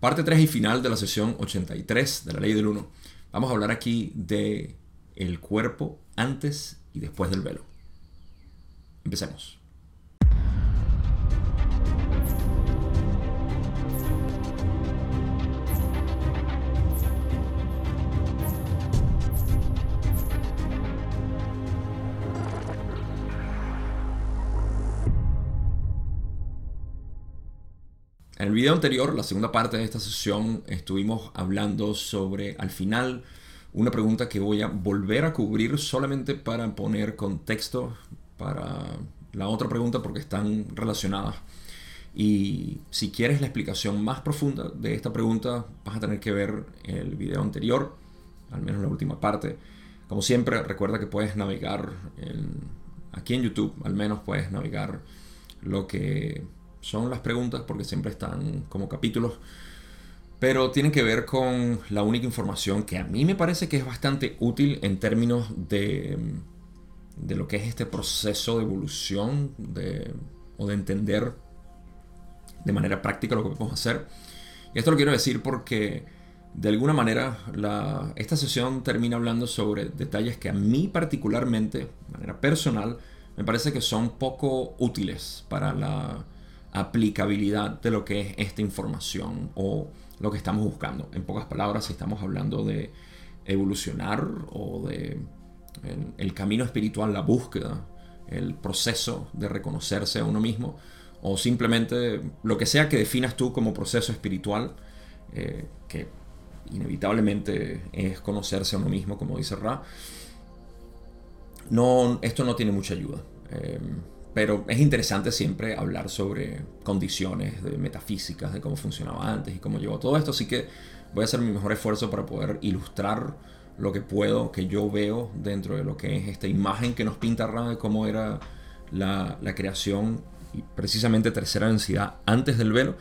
Parte 3 y final de la sesión 83 de la ley del 1. Vamos a hablar aquí de el cuerpo antes y después del velo. Empecemos. En el video anterior, la segunda parte de esta sesión, estuvimos hablando sobre, al final, una pregunta que voy a volver a cubrir solamente para poner contexto para la otra pregunta porque están relacionadas. Y si quieres la explicación más profunda de esta pregunta, vas a tener que ver el video anterior, al menos la última parte. Como siempre, recuerda que puedes navegar aquí en YouTube, al menos puedes navegar lo que son las preguntas porque siempre están como capítulos, pero tienen que ver con la única información que a mí me parece que es bastante útil en términos de, de lo que es este proceso de evolución de, o de entender de manera práctica lo que podemos hacer. Y esto lo quiero decir porque de alguna manera la, esta sesión termina hablando sobre detalles que a mí particularmente, de manera personal, me parece que son poco útiles para la aplicabilidad de lo que es esta información o lo que estamos buscando. En pocas palabras, si estamos hablando de evolucionar o de el, camino espiritual, la búsqueda, el proceso de reconocerse a uno mismo, o simplemente lo que sea que definas tú como proceso espiritual, eh, que inevitablemente es conocerse a uno mismo, como dice Ra, no, esto no tiene mucha ayuda. Eh, pero es interesante siempre hablar sobre condiciones de metafísicas, de cómo funcionaba antes y cómo llegó todo esto. Así que voy a hacer mi mejor esfuerzo para poder ilustrar lo que puedo, que yo veo dentro de lo que es esta imagen que nos pinta Ra de cómo era la, la creación y precisamente tercera densidad antes del velo.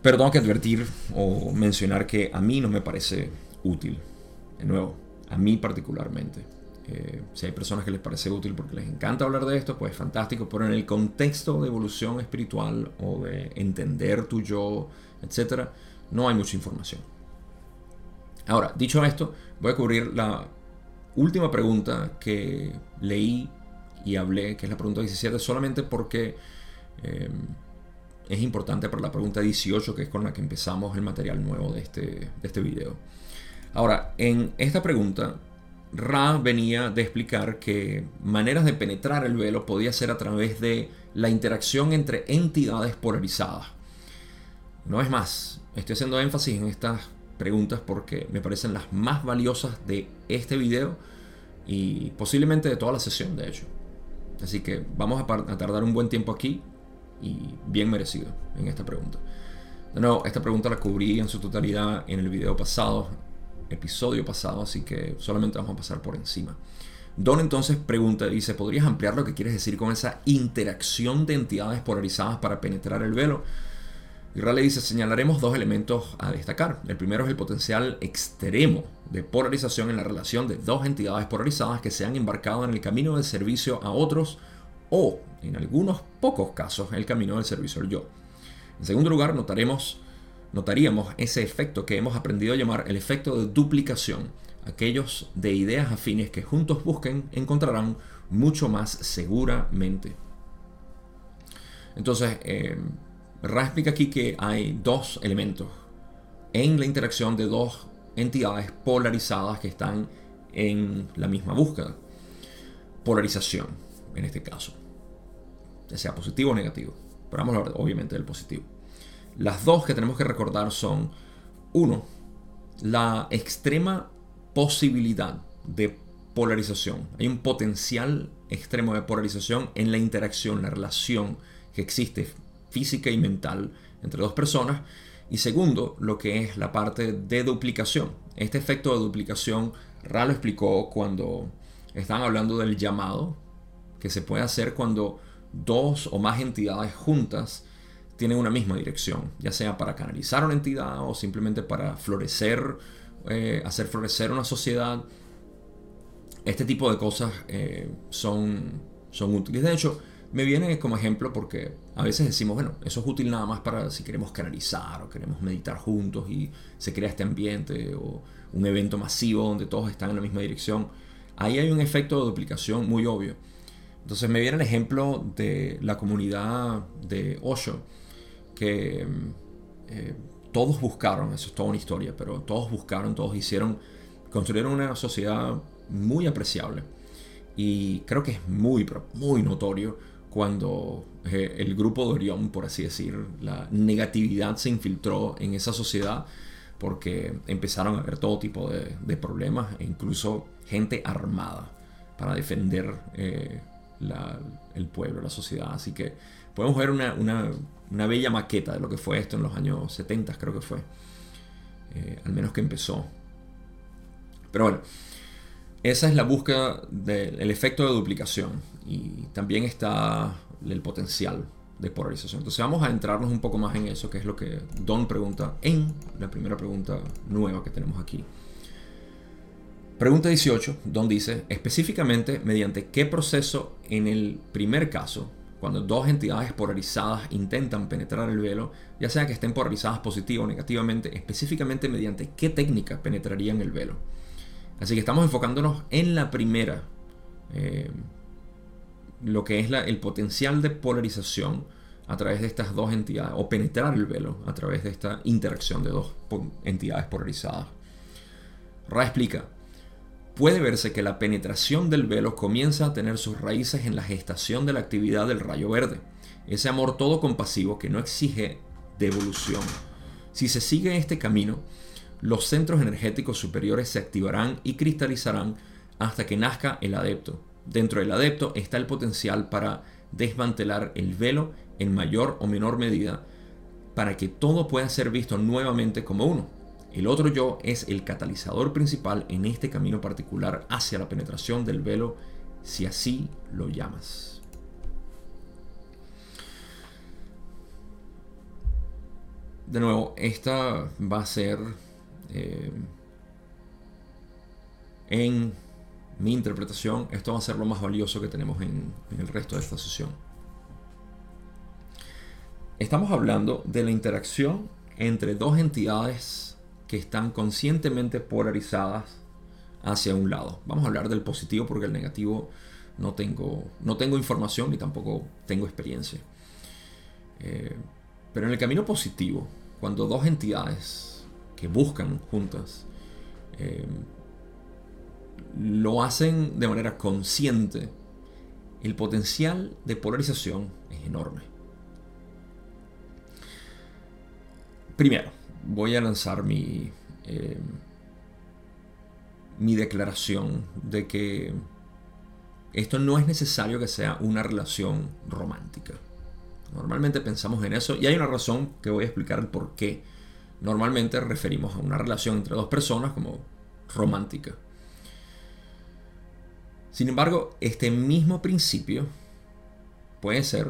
Pero tengo que advertir o mencionar que a mí no me parece útil. De nuevo, a mí particularmente. Eh, si hay personas que les parece útil porque les encanta hablar de esto, pues fantástico, pero en el contexto de evolución espiritual o de entender tu yo, etc., no hay mucha información. Ahora, dicho esto, voy a cubrir la última pregunta que leí y hablé, que es la pregunta 17, solamente porque eh, es importante para la pregunta 18, que es con la que empezamos el material nuevo de este, de este video. Ahora, en esta pregunta Ra venía de explicar que maneras de penetrar el velo podía ser a través de la interacción entre entidades polarizadas. No es más, estoy haciendo énfasis en estas preguntas porque me parecen las más valiosas de este video y posiblemente de toda la sesión, de hecho. Así que vamos a, tardar un buen tiempo aquí y bien merecido en esta pregunta. De nuevo, esta pregunta la cubrí en su totalidad en el video pasado, episodio pasado, así que solamente vamos a pasar por encima. Don entonces pregunta, dice, ¿podrías ampliar lo que quieres decir con esa interacción de entidades polarizadas para penetrar el velo? Y le dice, señalaremos dos elementos a destacar. El primero es el potencial extremo de polarización en la relación de dos entidades polarizadas que se han embarcado en el camino del servicio a otros o, en algunos pocos casos, el camino del servicio al yo. En segundo lugar, notaremos notaríamos ese efecto que hemos aprendido a llamar el efecto de duplicación. Aquellos de ideas afines que juntos busquen encontrarán mucho más seguramente. Entonces, eh, aquí que hay dos elementos en la interacción de dos entidades polarizadas que están en la misma búsqueda. Polarización, en este caso. Ya sea positivo o negativo. Pero vamos a hablar obviamente del positivo. Las dos que tenemos que recordar son, uno, la extrema posibilidad de polarización. Hay un potencial extremo de polarización en la interacción, la relación que existe física y mental entre dos personas. Y segundo, lo que es la parte de duplicación. Este efecto de duplicación, Ra lo explicó cuando estaban hablando del llamado que se puede hacer cuando dos o más entidades juntas tienen una misma dirección, ya sea para canalizar una entidad o simplemente para florecer, eh, hacer florecer una sociedad. Este tipo de cosas eh, son, son útiles. De hecho, me viene como ejemplo porque a veces decimos, bueno, eso es útil nada más para si queremos canalizar o queremos meditar juntos y se crea este ambiente o un evento masivo donde todos están en la misma dirección. Ahí hay un efecto de duplicación muy obvio. Entonces me viene el ejemplo de la comunidad de Osho, que eh, todos buscaron, eso es toda una historia, pero todos buscaron, todos hicieron, construyeron una sociedad muy apreciable. Y creo que es muy, muy notorio cuando eh, el grupo de Orión, por así decir, la negatividad se infiltró en esa sociedad porque empezaron a haber todo tipo de, problemas e incluso gente armada para defender eh, el pueblo, la sociedad. Así que podemos ver una, bella maqueta de lo que fue esto en los años 70, creo que fue. Eh, al menos que empezó. Pero bueno, esa es la búsqueda del efecto de duplicación. Y también está el potencial de polarización. Entonces vamos a entrarnos un poco más en eso, que es lo que Don pregunta en la primera pregunta nueva que tenemos aquí. Pregunta 18, Don dice, específicamente mediante qué proceso en el primer caso, cuando dos entidades polarizadas intentan penetrar el velo, ya sea que estén polarizadas positivo o negativamente, específicamente mediante qué técnica penetrarían el velo. Así que estamos enfocándonos en la primera, eh, lo que es el potencial de polarización a través de estas dos entidades, o penetrar el velo a través de esta interacción de dos entidades polarizadas. Ra explica, puede verse que la penetración del velo comienza a tener sus raíces en la gestación de la actividad del rayo verde, ese amor todo compasivo que no exige devolución. Si se sigue este camino, los centros energéticos superiores se activarán y cristalizarán hasta que nazca el adepto. Dentro del adepto está el potencial para desmantelar el velo en mayor o menor medida para que todo pueda ser visto nuevamente como uno. El otro yo es el catalizador principal en este camino particular hacia la penetración del velo, si así lo llamas. De nuevo, esta va a ser eh, en mi interpretación, esto va a ser lo más valioso que tenemos en el resto de esta sesión. Estamos hablando de la interacción entre dos entidades que están conscientemente polarizadas hacia un lado. Vamos a hablar del positivo porque el negativo no tengo, no tengo información ni tampoco tengo experiencia. Eh, pero en el camino positivo, cuando dos entidades que buscan juntas eh, lo hacen de manera consciente, el potencial de polarización es enorme. Primero, voy a lanzar mi, eh, mi declaración de que esto no es necesario que sea una relación romántica. Normalmente pensamos en eso y hay una razón que voy a explicar el por qué. Normalmente referimos a una relación entre dos personas como romántica. Sin embargo, este mismo principio puede ser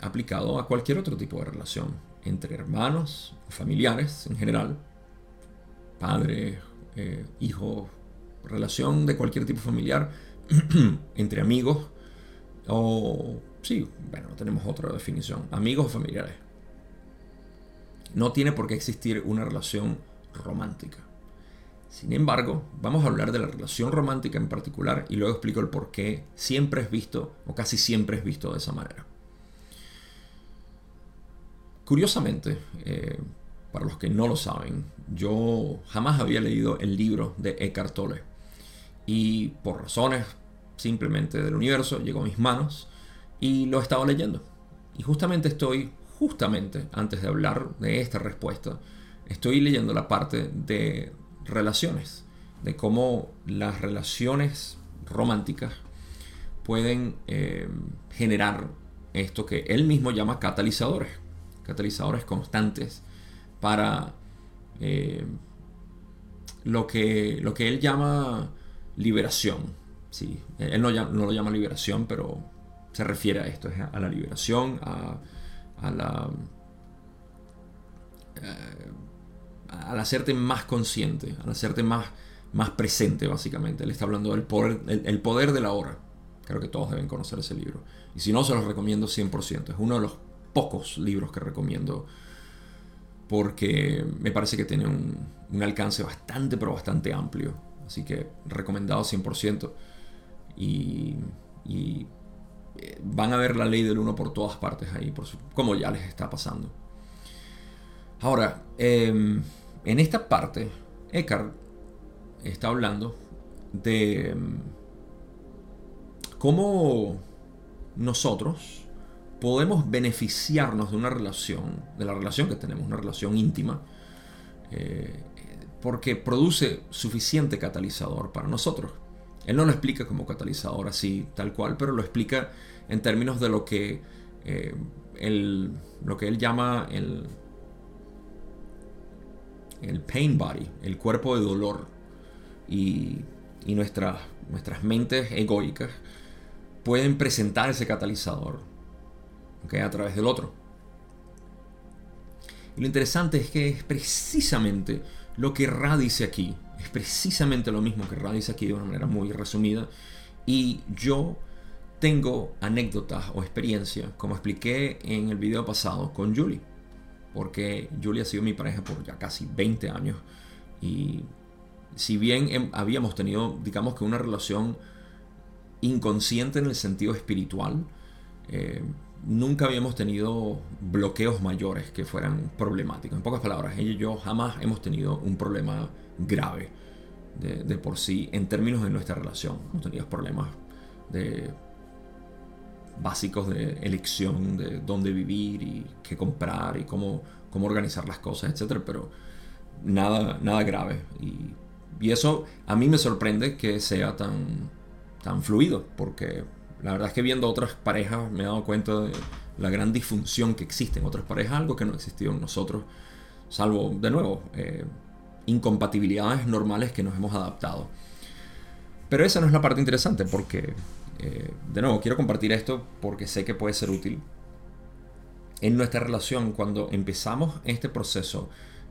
aplicado a cualquier otro tipo de relación entre hermanos, familiares en general, padre, eh, hijo, relación de cualquier tipo familiar, entre amigos, o sí, bueno, tenemos otra definición, amigos o familiares. No tiene por qué existir una relación romántica. Sin embargo, vamos a hablar de la relación romántica en particular y luego explico el por qué siempre es visto, o casi siempre es visto de esa manera. Curiosamente, eh, para los que no lo saben, yo jamás había leído el libro de Eckhart Tolle. Y por razones simplemente del universo llegó a mis manos y lo he estado leyendo. Y justamente estoy, justamente antes de hablar de esta respuesta, estoy leyendo la parte de relaciones, de cómo las relaciones románticas pueden eh, generar esto que él mismo llama catalizadores catalizadores constantes para eh, lo, que, lo que él llama liberación. Sí, él no, no, lo llama liberación, pero se refiere a esto, a la liberación, a, a la... Eh, al hacerte más consciente, al hacerte más, más presente, básicamente. Él está hablando del poder, el, poder de la hora. Creo que todos deben conocer ese libro. Y si no, se los recomiendo 100%. Es uno de los pocos libros que recomiendo porque me parece que tiene un, alcance bastante, pero bastante amplio. Así que recomendado 100%. Y, y eh, van a ver la ley del uno por todas partes ahí, por como ya les está pasando. Ahora, em, en esta parte, Eckhart está hablando de em, cómo nosotros podemos beneficiarnos de una relación, de la relación que tenemos, una relación íntima, eh, porque produce suficiente catalizador para nosotros. Él no lo explica como catalizador así, tal cual, pero lo explica en términos de lo que, eh, lo que él llama el, el pain body, el cuerpo de dolor. Y, nuestras, nuestras mentes egoicas pueden presentar ese catalizador a través del otro. Y lo interesante es que es precisamente lo que Ra dice aquí. Es precisamente lo mismo que Ra dice aquí de una manera muy resumida. Y yo tengo anécdotas o experiencias, como expliqué en el video pasado con Julie porque Julia ha sido mi pareja por ya casi 20 años y si bien habíamos tenido, digamos que una relación inconsciente en el sentido espiritual, eh, nunca habíamos tenido bloqueos mayores que fueran problemáticos. En pocas palabras, ella y yo jamás hemos tenido un problema grave de, por sí en términos de nuestra relación. Hemos tenido problemas de básicos de elección de dónde vivir y qué comprar y cómo, cómo organizar las cosas, etc. Pero nada, nada grave. Y, eso a mí me sorprende que sea tan, tan fluido, porque la verdad es que viendo otras parejas me he dado cuenta de la gran disfunción que existe en otras parejas, algo que no existió en nosotros, salvo, de nuevo, eh, incompatibilidades normales que nos hemos adaptado. Pero esa no es la parte interesante, porque eh, de nuevo, quiero compartir esto porque sé que puede ser útil. En nuestra relación, cuando empezamos este proceso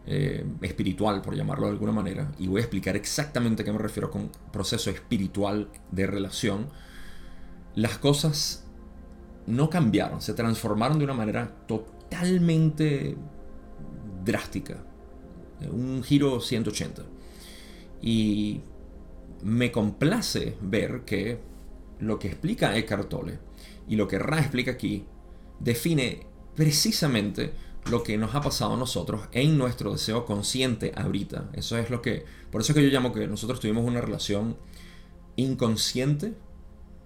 eh, espiritual, por llamarlo de alguna manera, y voy a explicar exactamente a qué me refiero con proceso espiritual de relación, las cosas no cambiaron, se transformaron de una manera totalmente drástica, un giro 180. Y me complace ver que lo que explica Eckhart Tolle y lo que Ra explica aquí define precisamente lo que nos ha pasado a nosotros en nuestro deseo consciente ahorita. Eso es lo que, por eso es que yo llamo que nosotros tuvimos una relación inconsciente,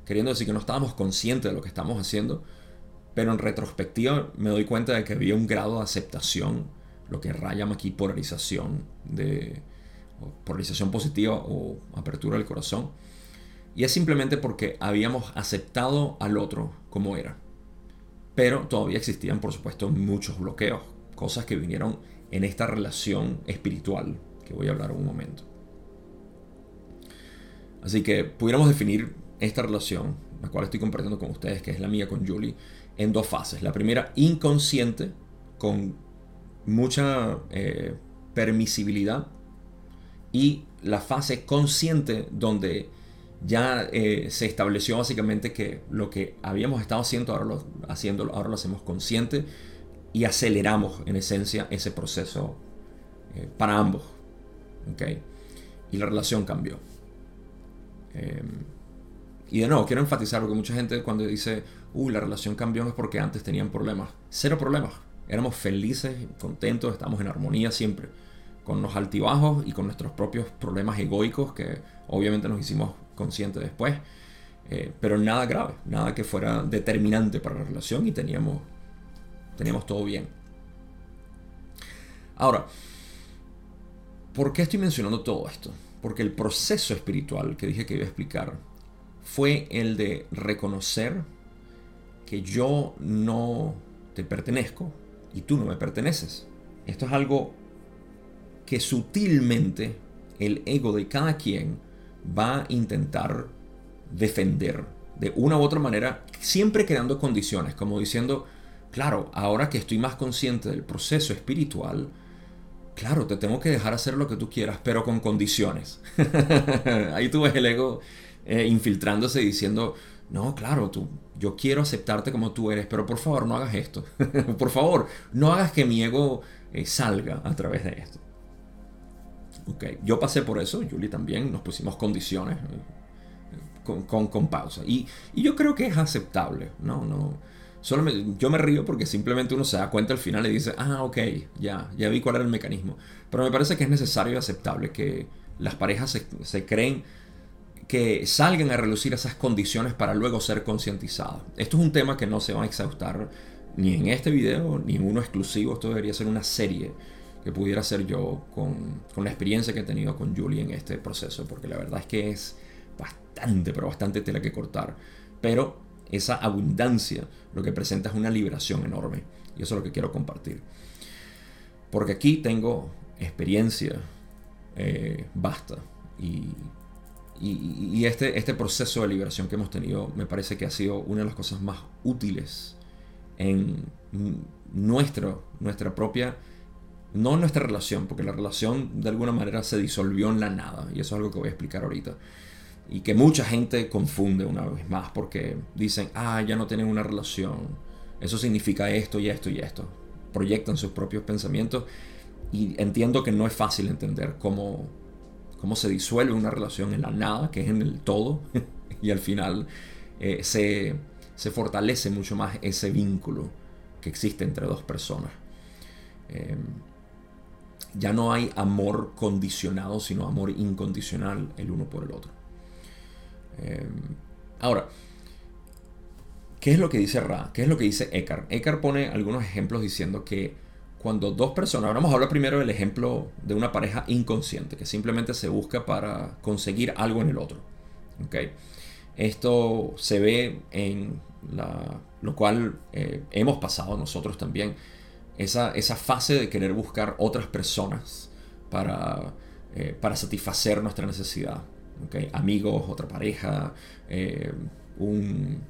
queriendo decir que no estábamos conscientes de lo que estamos haciendo, pero en retrospectiva me doy cuenta de que había un grado de aceptación, lo que Ra llama aquí polarización, de polarización positiva o apertura del corazón y es simplemente porque habíamos aceptado al otro como era. Pero todavía existían, por supuesto, muchos bloqueos, cosas que vinieron en esta relación espiritual que voy a hablar en un momento. Así que pudiéramos definir esta relación, la cual estoy compartiendo con ustedes, que es la mía con Julie, en dos fases. La primera, inconsciente, con mucha eh, permisibilidad, y la fase consciente, donde ya eh, se estableció básicamente que lo que habíamos estado haciendo ahora lo, haciendo, ahora lo hacemos consciente y aceleramos en esencia ese proceso eh, para ambos. ¿okay? Y la relación cambió. Y de nuevo, quiero enfatizar porque mucha gente cuando dice, uy, la relación cambió es porque antes tenían problemas. Cero problemas. Éramos felices, contentos, estamos en armonía siempre. Con los altibajos y con nuestros propios problemas egoicos que obviamente nos hicimos consciente después, eh, pero nada grave, nada que fuera determinante para la relación y teníamos, teníamos todo bien. Ahora, ¿por qué estoy mencionando todo esto? Porque el proceso espiritual que dije que iba a explicar fue el de reconocer que yo no te pertenezco y tú no me perteneces. Esto es algo que sutilmente el ego de cada quien va a intentar defender de una u otra manera, siempre creando condiciones, como diciendo, claro, ahora que estoy más consciente del proceso espiritual, claro, te tengo que dejar hacer lo que tú quieras, pero con condiciones. Ahí tú ves el ego eh, infiltrándose diciendo, no, claro, tú, yo quiero aceptarte como tú eres, pero por favor no hagas esto. por favor, no hagas que mi ego eh, salga a través de esto. Okay. Yo pasé por eso, Julie también, nos pusimos condiciones eh, con, con, pausa. Y, y, yo creo que es aceptable, ¿no? no solo yo me río porque simplemente uno se da cuenta al final y dice, ah, ok, ya, ya vi cuál era el mecanismo. Pero me parece que es necesario y aceptable que las parejas se, se creen que salgan a relucir esas condiciones para luego ser concientizadas. Esto es un tema que no se va a exhaustar ni en este video ni en uno exclusivo. Esto debería ser una serie que pudiera hacer yo con, con la experiencia que he tenido con Julie en este proceso, porque la verdad es que es bastante, pero bastante tela que cortar. Pero esa abundancia lo que presenta es una liberación enorme. Y eso es lo que quiero compartir. Porque aquí tengo experiencia eh, basta. Y y, este, este proceso de liberación que hemos tenido me parece que ha sido una de las cosas más útiles en nuestro, nuestra propia, no nuestra relación, porque la relación de alguna manera se disolvió en la nada, y eso es algo que voy a explicar ahorita. Y que mucha gente confunde una vez más porque dicen, ah, ya no tienen una relación, eso significa esto y esto y esto. Proyectan sus propios pensamientos y entiendo que no es fácil entender cómo cómo se disuelve una relación en la nada, que es en el todo, y al final eh, se, fortalece mucho más ese vínculo que existe entre dos personas. Em, ya no hay amor condicionado, sino amor incondicional el uno por el otro. Em, ahora, ¿qué es lo que dice Ra? ¿Qué es lo que dice Eckhart? Eckhart pone algunos ejemplos diciendo que cuando dos personas, vamos a hablar primero del ejemplo de una pareja inconsciente, que simplemente se busca para conseguir algo en el otro. ¿okay? Esto se ve en la, lo cual eh, hemos pasado nosotros también, esa, esa, fase de querer buscar otras personas para, eh, para satisfacer nuestra necesidad. ¿okay? Amigos, otra pareja, eh, un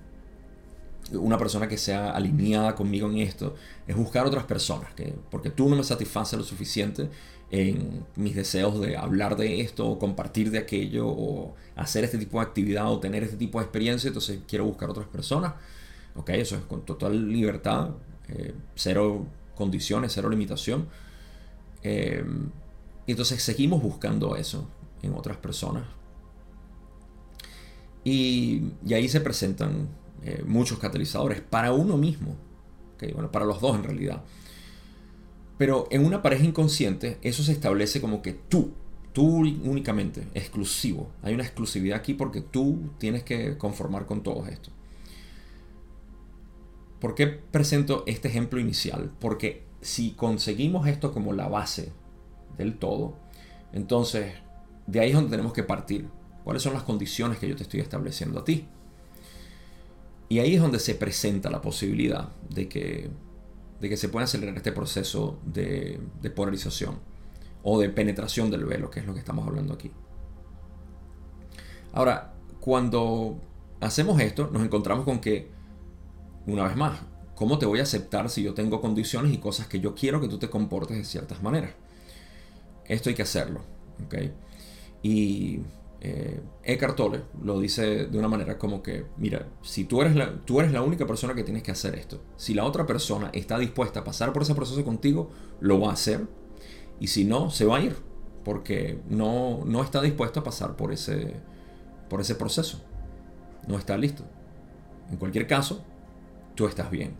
una persona que sea alineada conmigo en esto, es buscar otras personas, que, porque tú no me satisfaces lo suficiente en mis deseos de hablar de esto, o compartir de aquello, o hacer este tipo de actividad, o tener este tipo de experiencia, entonces quiero buscar otras personas. Ok, eso es con total libertad, eh, cero condiciones, cero limitación. Eh, y entonces seguimos buscando eso en otras personas. Y, y ahí se presentan eh, muchos catalizadores para uno mismo. Bueno, para los dos en realidad. Pero en una pareja inconsciente eso se establece como que tú, tú únicamente, exclusivo. Hay una exclusividad aquí porque tú tienes que conformar con todo esto. ¿Por qué presento este ejemplo inicial? Porque si conseguimos esto como la base del todo, entonces de ahí es donde tenemos que partir. ¿Cuáles son las condiciones que yo te estoy estableciendo a ti? Y ahí es donde se presenta la posibilidad de que, de que se pueda acelerar este proceso de, polarización o de penetración del velo, que es lo que estamos hablando aquí. Ahora, cuando hacemos esto, nos encontramos con que, una vez más, ¿cómo te voy a aceptar si yo tengo condiciones y cosas que yo quiero que tú te comportes de ciertas maneras? Esto hay que hacerlo. ¿okay? Y eh, Eckhart Tolle lo dice de una manera como que, mira, si tú eres, la, tú eres la única persona que tienes que hacer esto, si la otra persona está dispuesta a pasar por ese proceso contigo, lo va a hacer, y si no, se va a ir, porque no, no está dispuesto a pasar por ese, por ese proceso, no está listo. En cualquier caso, tú estás bien.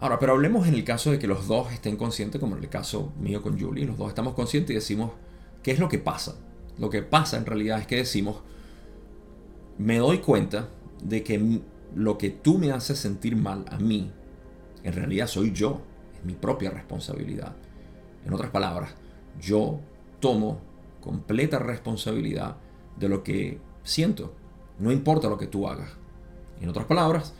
Ahora, pero hablemos en el caso de que los dos estén conscientes, como en el caso mío con Julie, los dos estamos conscientes y decimos, ¿qué es lo que pasa? Lo que pasa en realidad es que decimos, me doy cuenta de que lo que tú me haces sentir mal a mí, en realidad soy yo, es mi propia responsabilidad. En otras palabras, yo tomo completa responsabilidad de lo que siento, no importa lo que tú hagas. En otras palabras,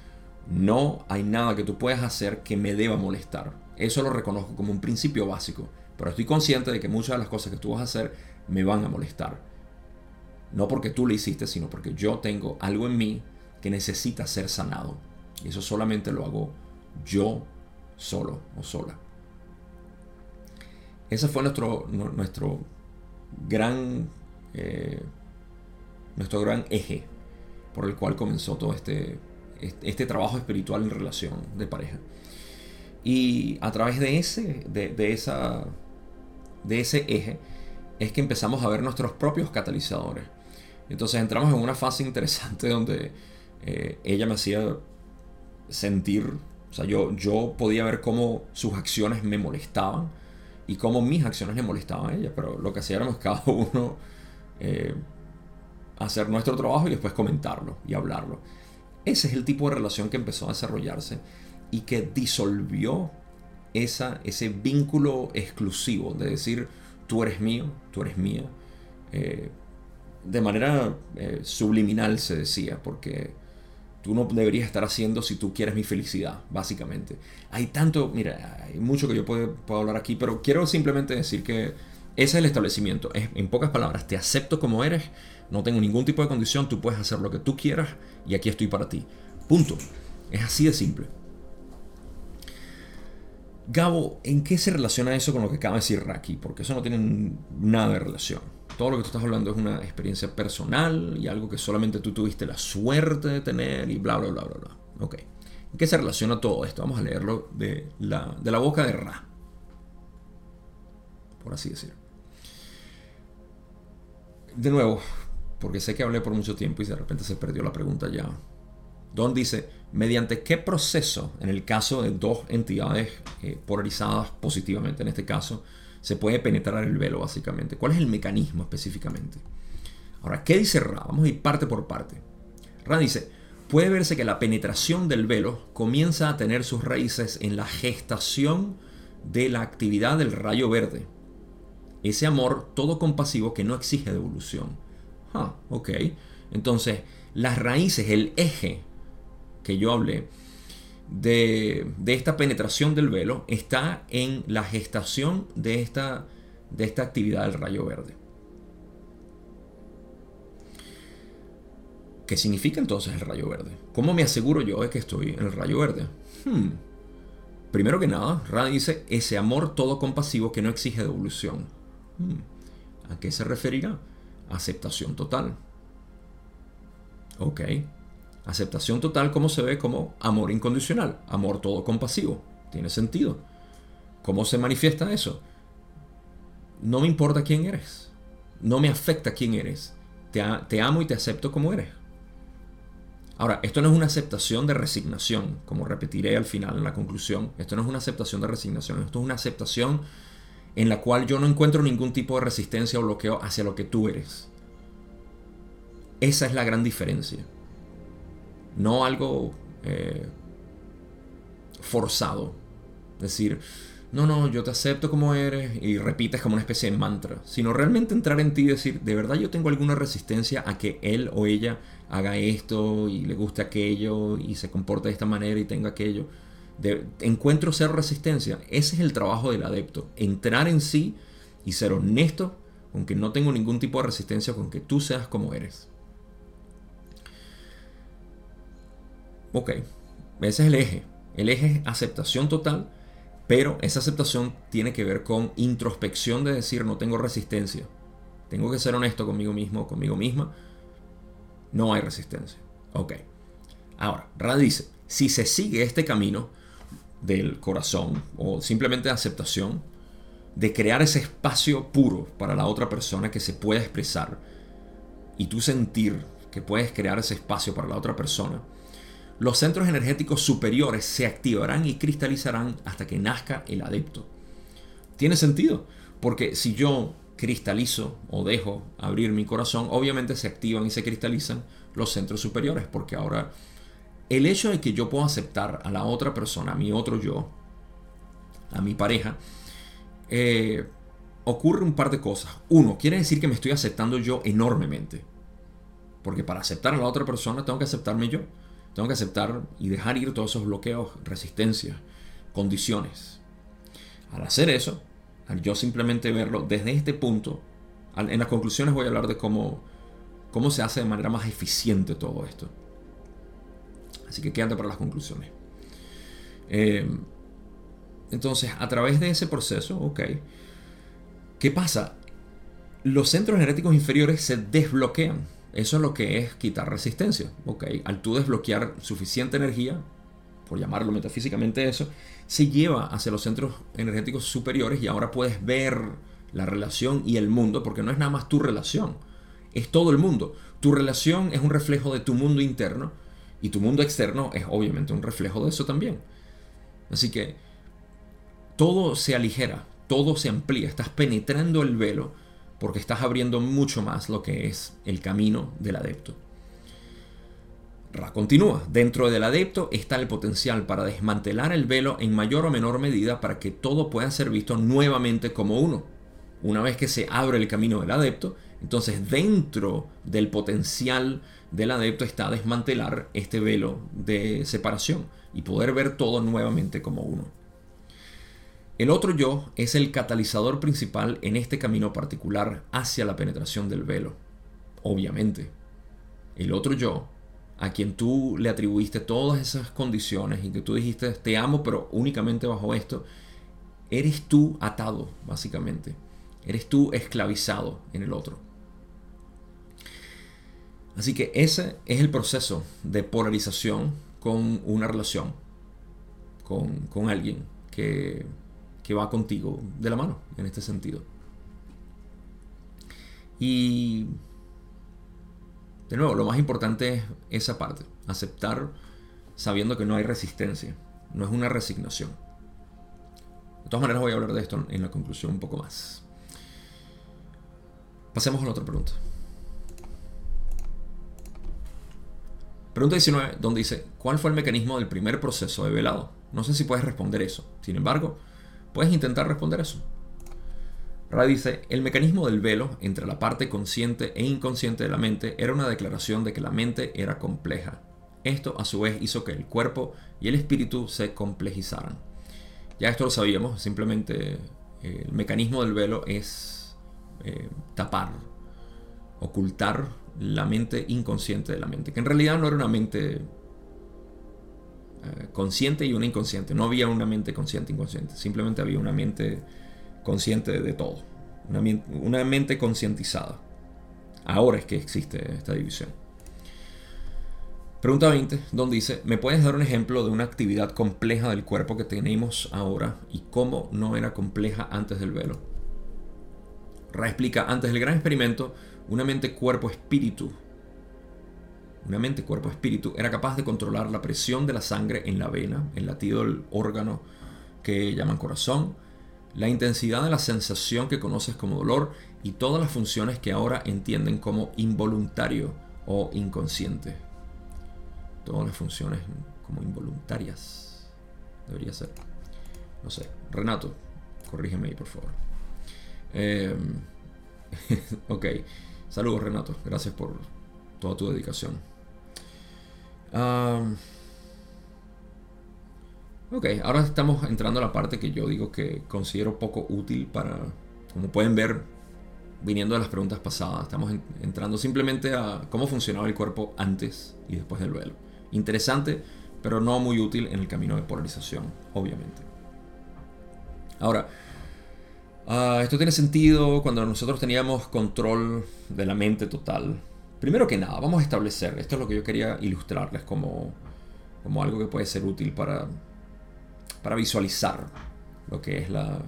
no hay nada que tú puedas hacer que me deba molestar. Eso lo reconozco como un principio básico, pero estoy consciente de que muchas de las cosas que tú vas a hacer me van a molestar. No porque tú lo hiciste, sino porque yo tengo algo en mí que necesita ser sanado. Y eso solamente lo hago yo solo o sola. Ese fue nuestro, nuestro gran eh, nuestro gran eje por el cual comenzó todo este, este trabajo espiritual en relación de pareja. Y a través de ese, de, esa, de ese eje es que empezamos a ver nuestros propios catalizadores. Entonces entramos en una fase interesante donde eh, ella me hacía sentir, o sea, yo, yo podía ver cómo sus acciones me molestaban y cómo mis acciones le molestaban a ella, pero lo que hacía éramos cada uno eh, hacer nuestro trabajo y después comentarlo y hablarlo. Ese es el tipo de relación que empezó a desarrollarse y que disolvió esa, ese vínculo exclusivo de decir tú eres mío, tú eres mía. Eh, de manera eh, subliminal se decía, porque tú no deberías estar haciendo si tú quieres mi felicidad, básicamente. Hay tanto, mira, hay mucho que yo puedo, hablar aquí, pero quiero simplemente decir que ese es el establecimiento. Es, en pocas palabras, te acepto como eres, no tengo ningún tipo de condición, tú puedes hacer lo que tú quieras y aquí estoy para ti. Punto. Es así de simple. Gabo, ¿en qué se relaciona eso con lo que acaba de decir Raki? Porque eso no tiene nada de relación. Todo lo que tú estás hablando es una experiencia personal y algo que solamente tú tuviste la suerte de tener y bla, bla, bla, bla, bla. Ok. ¿En qué se relaciona todo esto? Vamos a leerlo de la, de la boca de Ra. Por así decirlo. De nuevo, porque sé que hablé por mucho tiempo y de repente se perdió la pregunta ya. Don dice, ¿mediante qué proceso, en el caso de dos entidades eh, polarizadas positivamente, en este caso, se puede penetrar el velo básicamente? ¿Cuál es el mecanismo específicamente? Ahora, ¿qué dice Ra? Vamos a ir parte por parte. Ra dice, puede verse que la penetración del velo comienza a tener sus raíces en la gestación de la actividad del rayo verde. Ese amor todo compasivo que no exige devolución Ah, ok. Entonces, las raíces, el eje que yo hablé de, esta penetración del velo está en la gestación de esta, de esta actividad del rayo verde. ¿Qué significa entonces el rayo verde? ¿Cómo me aseguro yo de que estoy en el rayo verde? Hmm. Primero que nada, Ra dice ese amor todo compasivo que no exige devolución. Hmm. ¿A qué se referirá? aceptación total. Ok. Aceptación total, como se ve como amor incondicional, amor todo compasivo. Tiene sentido. ¿Cómo se manifiesta eso? No me importa quién eres. No me afecta quién eres. Te, te amo y te acepto como eres. Ahora, esto no es una aceptación de resignación, como repetiré al final en la conclusión. Esto no es una aceptación de resignación, esto es una aceptación en la cual yo no encuentro ningún tipo de resistencia o bloqueo hacia lo que tú eres. Esa es la gran diferencia. No algo eh, forzado. Decir, no, no, yo te acepto como eres y repites como una especie de mantra, sino realmente entrar en ti y decir, de verdad yo tengo alguna resistencia a que él o ella haga esto y le guste aquello y se comporte de esta manera y tenga aquello encuentro ser resistencia. Ese es el trabajo del adepto. Entrar en sí y ser honesto con que no tengo ningún tipo de resistencia con que tú seas como eres. Ok, ese es el eje. El eje es aceptación total, pero esa aceptación tiene que ver con introspección de decir no tengo resistencia. Tengo que ser honesto conmigo mismo, conmigo misma. No hay resistencia. Ok. Ahora, Ra dice, si se sigue este camino, del corazón o simplemente aceptación de crear ese espacio puro para la otra persona que se pueda expresar y tú sentir que puedes crear ese espacio para la otra persona, los centros energéticos superiores se activarán y cristalizarán hasta que nazca el adepto. Tiene sentido, porque si yo cristalizo o dejo abrir mi corazón, obviamente se activan y se cristalizan los centros superiores, porque ahora el hecho de que yo pueda aceptar a la otra persona, a mi otro yo, a mi pareja, eh, ocurre un par de cosas. Uno, quiere decir que me estoy aceptando yo enormemente. Porque para aceptar a la otra persona tengo que aceptarme yo. Tengo que aceptar y dejar ir todos esos bloqueos, resistencias, condiciones. Al hacer eso, al yo simplemente verlo desde este punto, en las conclusiones voy a hablar de cómo, cómo se hace de manera más eficiente todo esto. Así que quédate para las conclusiones. Eh, entonces, a través de ese proceso, ok, ¿qué pasa? Los centros energéticos inferiores se desbloquean Eso es lo que es quitar resistencia. ¿ok? Al tú desbloquear suficiente energía, por llamarlo metafísicamente eso, se lleva hacia los centros energéticos superiores y ahora puedes ver la relación y el mundo, porque no es nada más tu relación, es todo el mundo. Tu relación es un reflejo de tu mundo interno y tu mundo externo es obviamente un reflejo de eso también. Así que todo se aligera, todo se amplía, estás penetrando el velo porque estás abriendo mucho más lo que es el camino del adepto. Ra continúa, dentro del adepto está el potencial para desmantelar el velo en mayor o menor medida para que todo pueda ser visto nuevamente como uno. Una vez que se abre el camino del adepto, entonces dentro del potencial del adepto está desmantelar este velo de separación y poder ver todo nuevamente como uno. El otro yo es el catalizador principal en este camino particular hacia la penetración del velo. Obviamente. El otro yo, a quien tú le atribuiste todas esas condiciones y que tú dijiste te amo pero únicamente bajo esto, eres tú atado, básicamente. Eres tú esclavizado en el otro. Así que ese es el proceso de polarización con una relación, con, con alguien que que va contigo de la mano en este sentido. Y de nuevo, lo más importante es esa parte, aceptar sabiendo que no hay resistencia, no es una resignación. De todas maneras voy a hablar de esto en la conclusión un poco más. Pasemos a la otra pregunta. Pregunta 19, donde dice, ¿cuál fue el mecanismo del primer proceso de velado? No sé si puedes responder eso. Sin embargo, Puedes intentar responder eso. Ra dice, el mecanismo del velo entre la parte consciente e inconsciente de la mente era una declaración de que la mente era compleja. Esto a su vez hizo que el cuerpo y el espíritu se complejizaran. Ya esto lo sabíamos, simplemente eh, el mecanismo del velo es eh, tapar, ocultar la mente inconsciente de la mente, que en realidad no era una mente eh, consciente y una inconsciente. No había una mente consciente inconsciente, simplemente había una mente consciente de todo, una, una mente concientizada. Ahora es que existe esta división. Pregunta 20, donde dice, ¿me puedes dar un ejemplo de una actividad compleja del cuerpo que tenemos ahora y cómo no era compleja antes del velo? Ra explica, antes del gran experimento, una mente cuerpo-espíritu una mente, cuerpo, espíritu, era capaz de controlar la presión de la sangre en la vena, el latido del órgano que llaman corazón, la intensidad de la sensación que conoces como dolor y todas las funciones que ahora entienden como involuntario o inconsciente. Todas las funciones como involuntarias. Debería ser. No sé. Renato, corrígeme ahí, por favor. Em, ok. Saludos, Renato. Gracias por toda tu dedicación ok, ahora estamos entrando a la parte que yo digo que considero poco útil para, como pueden ver, viniendo de las preguntas pasadas, estamos entrando simplemente a cómo funcionaba el cuerpo antes y después del duelo. Interesante, pero no muy útil en el camino de polarización, obviamente. Ahora, ah, esto tiene sentido cuando nosotros teníamos control de la mente total Primero que nada, vamos a establecer, esto es lo que yo quería ilustrarles como, como algo que puede ser útil para, para visualizar lo que es la,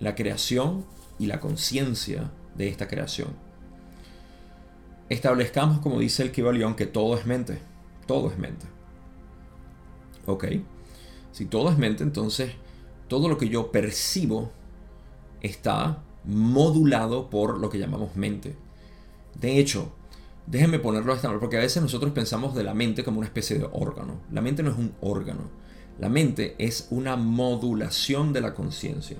la creación y la conciencia de esta creación. Establezcamos, como dice el Kibalión, que todo es mente. Todo es mente. ¿Ok? Si todo es mente, entonces todo lo que yo percibo está modulado por lo que llamamos mente. De hecho, déjenme ponerlo de esta manera, porque a veces nosotros pensamos de la mente como una especie de órgano. La mente no es un órgano. La mente es una modulación de la conciencia.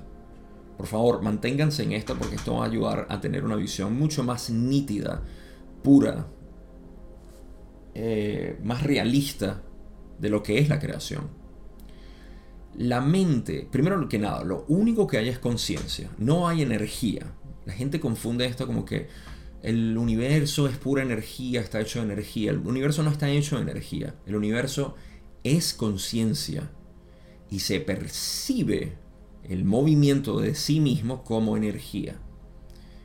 Por favor, manténganse en esto porque esto va a ayudar a tener una visión mucho más nítida, pura, eh, más realista de lo que es la creación. La mente, primero que nada, lo único que hay es conciencia, no hay energía. La gente confunde esto como que el universo es pura energía, está hecho de energía. El universo no está hecho de energía. El universo es conciencia y se percibe el movimiento de sí mismo como energía.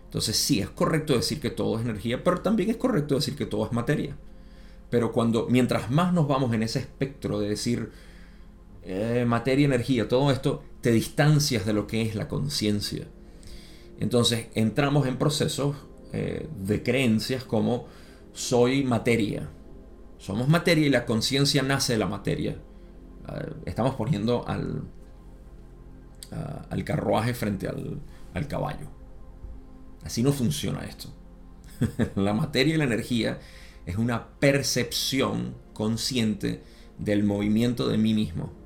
Entonces sí, es correcto decir que todo es energía, pero también es correcto decir que todo es materia. Pero cuando, mientras más nos vamos en ese espectro de decir eh, materia, energía, todo esto, te distancias de lo que es la conciencia. Entonces entramos en procesos eh, de creencias como soy materia. Somos materia y la conciencia nace de la materia. Ah, estamos poniendo al, carruaje frente al caballo. Así no funciona esto. la materia y la energía es una percepción consciente del movimiento de mí mismo.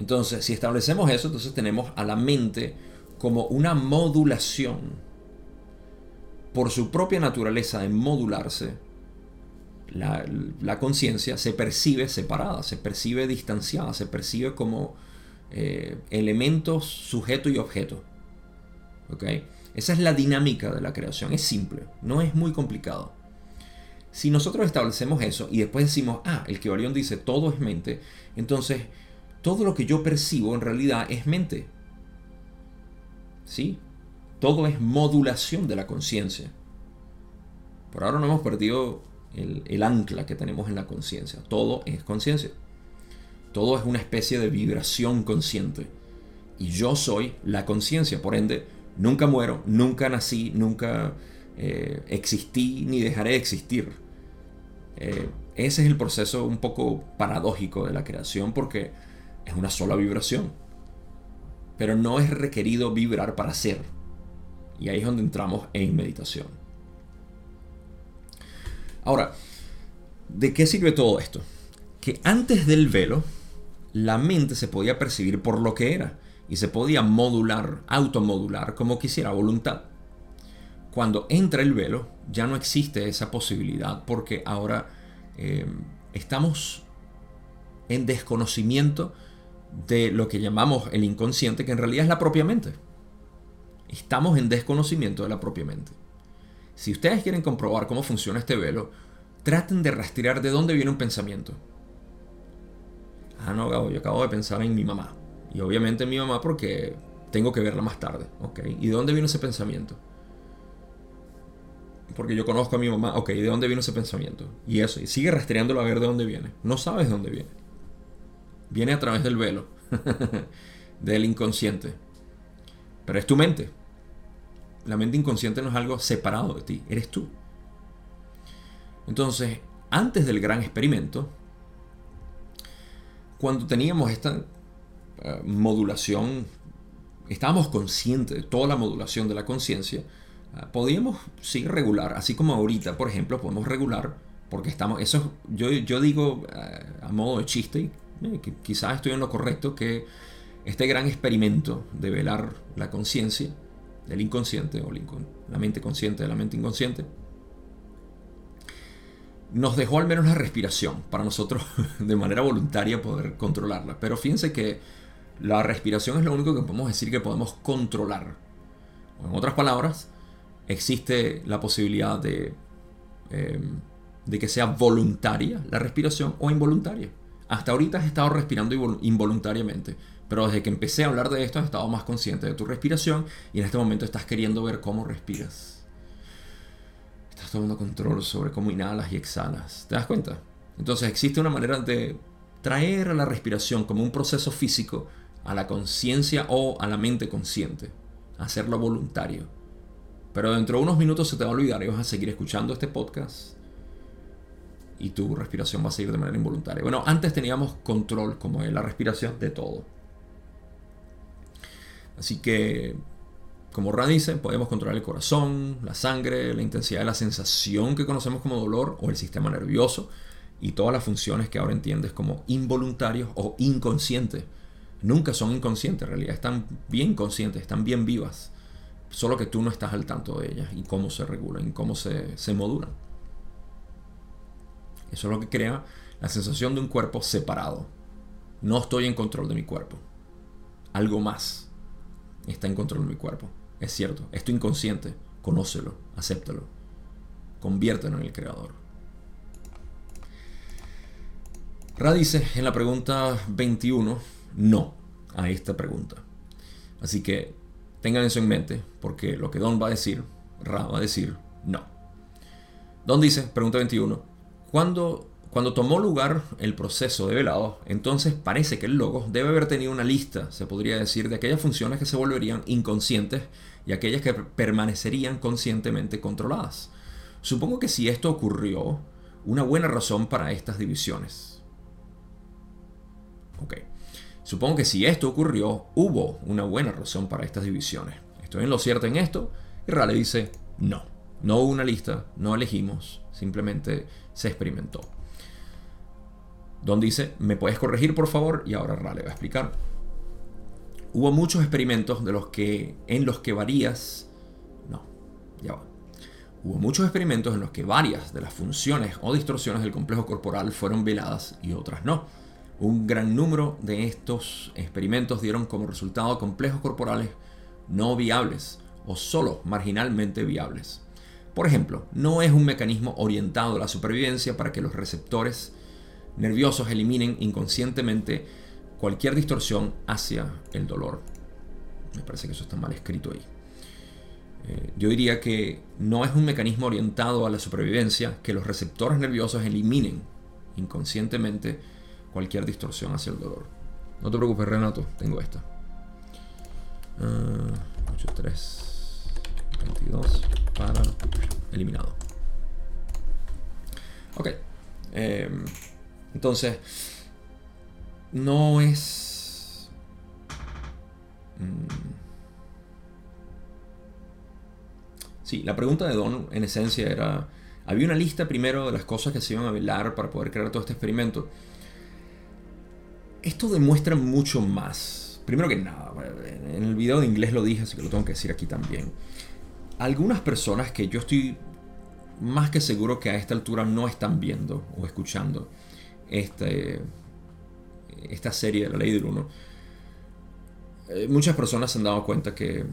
Entonces, si establecemos eso, entonces tenemos a la mente como una modulación por su propia naturaleza de modularse, la, conciencia se percibe separada, se percibe distanciada, se percibe como eh, elementos, sujeto y objeto. Esa es la dinámica de la creación, es simple, no es muy complicado. Si nosotros establecemos eso y después decimos, ah, el que Orión dice todo es mente, entonces todo lo que yo percibo en realidad es mente. ¿Sí? Todo es modulación de la conciencia. Por ahora no hemos perdido el, ancla que tenemos en la conciencia. Todo es conciencia. Todo es una especie de vibración consciente. Y yo soy la conciencia. Por ende, nunca muero, nunca nací, nunca eh, existí ni dejaré de existir. Eh, ese es el proceso un poco paradójico de la creación porque es una sola vibración. Pero no es requerido vibrar para ser. Y ahí es donde entramos en meditación. Ahora, ¿de qué sirve todo esto? Que antes del velo, la mente se podía percibir por lo que era y se podía modular, automodular como quisiera voluntad. Cuando entra el velo, ya no existe esa posibilidad porque ahora eh, estamos en desconocimiento de lo que llamamos el inconsciente, que en realidad es la propia mente. Estamos en desconocimiento de la propia mente. Si ustedes quieren comprobar cómo funciona este velo, traten de rastrear de dónde viene un pensamiento. Ah, no, Gabo, yo acabo de pensar en mi mamá. Y obviamente en mi mamá porque tengo que verla más tarde. ¿ok? ¿Y de dónde viene ese pensamiento? Porque yo conozco a mi mamá. Ok, ¿de dónde viene ese pensamiento? Y eso, y sigue rastreándolo a ver de dónde viene. No sabes de dónde viene. Viene a través del velo, del inconsciente. Pero es tu mente. La mente inconsciente no es algo separado de ti, eres tú. Entonces, antes del gran experimento, cuando teníamos esta eh, modulación, estábamos conscientes de toda la modulación de la conciencia, eh, podíamos sí regular, así como ahorita, por ejemplo, podemos regular, porque estamos, eso yo, yo digo eh, a modo de chiste, que quizás estoy en lo correcto, que este gran experimento de velar la conciencia del inconsciente o la mente consciente de la mente inconsciente, nos dejó al menos la respiración para nosotros de manera voluntaria poder controlarla. Pero fíjense que la respiración es lo único que podemos decir que podemos controlar. en otras palabras, existe la posibilidad de, em, de que sea voluntaria la respiración o involuntaria. Hasta ahorita has estado respirando involuntariamente, pero desde que empecé a hablar de esto has estado más consciente de tu respiración y en este momento estás queriendo ver cómo respiras. Estás tomando control sobre cómo inhalas y exhalas. ¿Te das cuenta? Entonces existe una manera de traer a la respiración como un proceso físico a la conciencia o a la mente consciente. Hacerlo voluntario. Pero dentro de unos minutos se te va a olvidar y vas a seguir escuchando este podcast y tu respiración va a seguir de manera involuntaria. Bueno, antes teníamos control como en la respiración de todo. Así que, como Ra dice, podemos controlar el corazón, la sangre, la intensidad de la sensación que conocemos como dolor o el sistema nervioso y todas las funciones que ahora entiendes como involuntarios o inconscientes. Nunca son inconscientes, en realidad están bien conscientes, están bien vivas. Solo que tú no estás al tanto de ellas y cómo se regulan y cómo se, se modulan. Eso es lo que crea la sensación de un cuerpo separado. No estoy en control de mi cuerpo. Algo más está en control de mi cuerpo. Es cierto, esto inconsciente. Conócelo, acéptalo. Conviértelo en el creador. Ra dice en la pregunta 21 no a esta pregunta. Así que tengan eso en mente, porque lo que Don va a decir, Ra va a decir no. Don dice, pregunta 21, cuando, cuando tomó lugar el proceso de velado, entonces parece que el logo debe haber tenido una lista, se podría decir, de aquellas funciones que se volverían inconscientes y aquellas que permanecerían conscientemente controladas. Supongo que si esto ocurrió, una buena razón para estas divisiones. Ok. Supongo que si esto ocurrió, hubo una buena razón para estas divisiones. ¿Estoy en lo cierto en esto? Y Raleigh dice, no. No hubo una lista, no elegimos, simplemente se experimentó. Don dice, ¿me puedes corregir por favor? Y ahora Raleigh va a explicar. Hubo muchos experimentos de los que, en los que varias... No, ya va. Hubo muchos experimentos en los que varias de las funciones o distorsiones del complejo corporal fueron veladas y otras no. Un gran número de estos experimentos dieron como resultado complejos corporales no viables o solo marginalmente viables. Por ejemplo, no es un mecanismo orientado a la supervivencia para que los receptores nerviosos eliminen inconscientemente cualquier distorsión hacia el dolor. Me parece que eso está mal escrito ahí. Eh, yo diría que no es un mecanismo orientado a la supervivencia que los receptores nerviosos eliminen inconscientemente cualquier distorsión hacia el dolor. No te preocupes, Renato, tengo esta. 83, ah, 22, para eliminado. Ok. Em, entonces, no es... Mm, Sí, la pregunta de Don en esencia era, había una lista primero de las cosas que se iban a velar para poder crear todo este experimento. Esto demuestra mucho más. Primero que nada, en el video de inglés lo dije, así que lo tengo que decir aquí también. Algunas personas que yo estoy más que seguro que a esta altura no están viendo o escuchando este, esta serie de la ley del uno. Eh, muchas personas se han dado cuenta que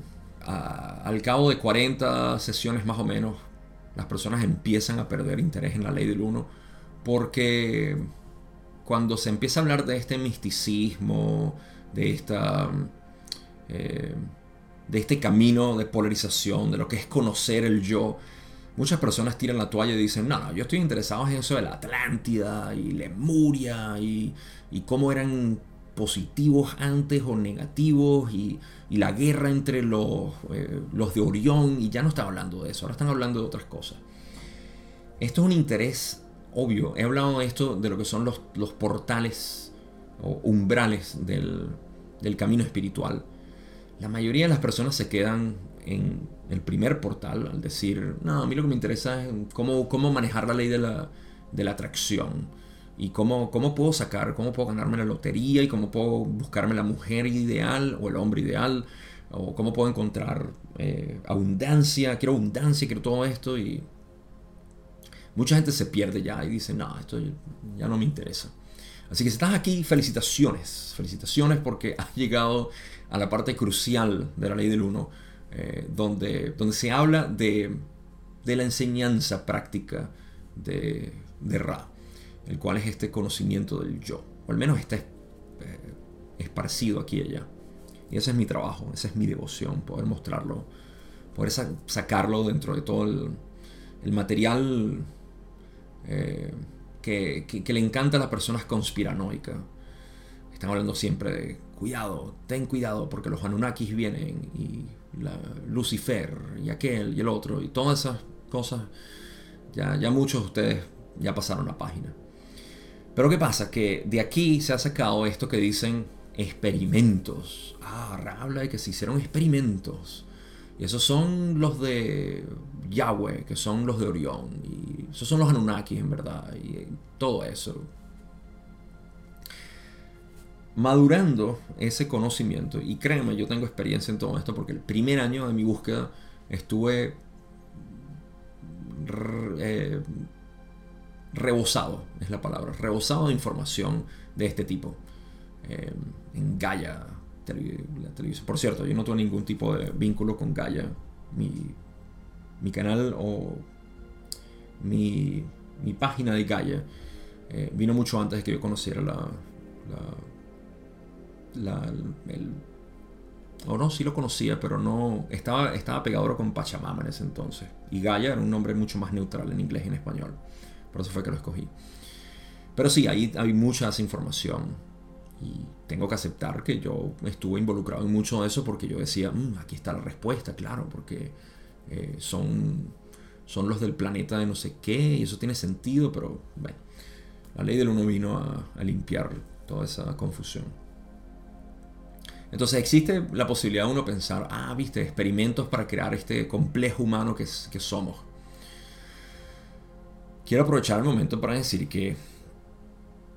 al cabo de 40 sesiones más o menos, las personas empiezan a perder interés en la ley del uno porque cuando se empieza a hablar de este misticismo, de esta... Eh, de este camino de polarización, de lo que es conocer el yo, muchas personas tiran la toalla y dicen, no, no, yo estoy interesado en eso de la Atlántida y Lemuria y, y cómo eran positivos antes o negativos y, la guerra entre los, eh, los de Orión y ya no están hablando de eso, ahora están hablando de otras cosas. Esto es un interés obvio, he hablado de esto, de lo que son los, los portales o umbrales del, del camino espiritual. La mayoría de las personas se quedan en el primer portal al decir, no, a mí lo que me interesa es cómo, cómo manejar la ley de la, de la atracción y cómo, cómo puedo sacar, cómo puedo ganarme la lotería y cómo puedo buscarme la mujer ideal o el hombre ideal o cómo puedo encontrar eh, abundancia, quiero abundancia, quiero todo esto y mucha gente se pierde ya y dice, no, esto ya no me interesa. Así que si estás aquí, felicitaciones, felicitaciones porque has llegado a la parte crucial de la ley del uno, eh, donde, donde se habla de, de la enseñanza práctica de, de Ra el cual es este conocimiento del yo, o al menos está eh, esparcido aquí y allá. Y ese es mi trabajo, esa es mi devoción, poder mostrarlo, poder sacarlo dentro de todo el, material eh, que, le encanta a las personas conspiranoicas. Están hablando siempre de cuidado, ten cuidado porque los Anunnakis vienen y Lucifer y aquel y el otro y todas esas cosas. Ya, ya muchos de ustedes ya pasaron la página. Pero ¿qué pasa? Que de aquí se ha sacado esto que dicen experimentos. Ah, habla de que se hicieron experimentos. Y esos son los de Yahweh, que son los de Orión. Y esos son los Anunnakis, en verdad. Y todo eso. Madurando ese conocimiento, y créanme, yo tengo experiencia en todo esto, porque el primer año de mi búsqueda estuve eh, rebosado, es la palabra, rebosado de información de este tipo. Eh, en Gaia. Por cierto, yo no tengo ningún tipo de vínculo con Gaia. Mi, canal o mi, página de Gaia eh, vino mucho antes de que yo conociera la, o no, sí lo conocía, pero no, estaba, estaba pegado con Pachamama en ese entonces. Y Gaia era un nombre mucho más neutral en inglés y en español. Por eso fue que lo escogí. Pero sí, ahí hay mucha información. Y tengo que aceptar que yo estuve involucrado en mucho de eso porque yo decía, mm, aquí está la respuesta, claro, porque eh, son, son los del planeta de no sé qué y eso tiene sentido, pero bueno, la ley del uno vino a, limpiar toda esa confusión. Entonces existe la posibilidad de uno pensar, ah, viste, experimentos para crear este complejo humano que, que somos. Quiero aprovechar el momento para decir que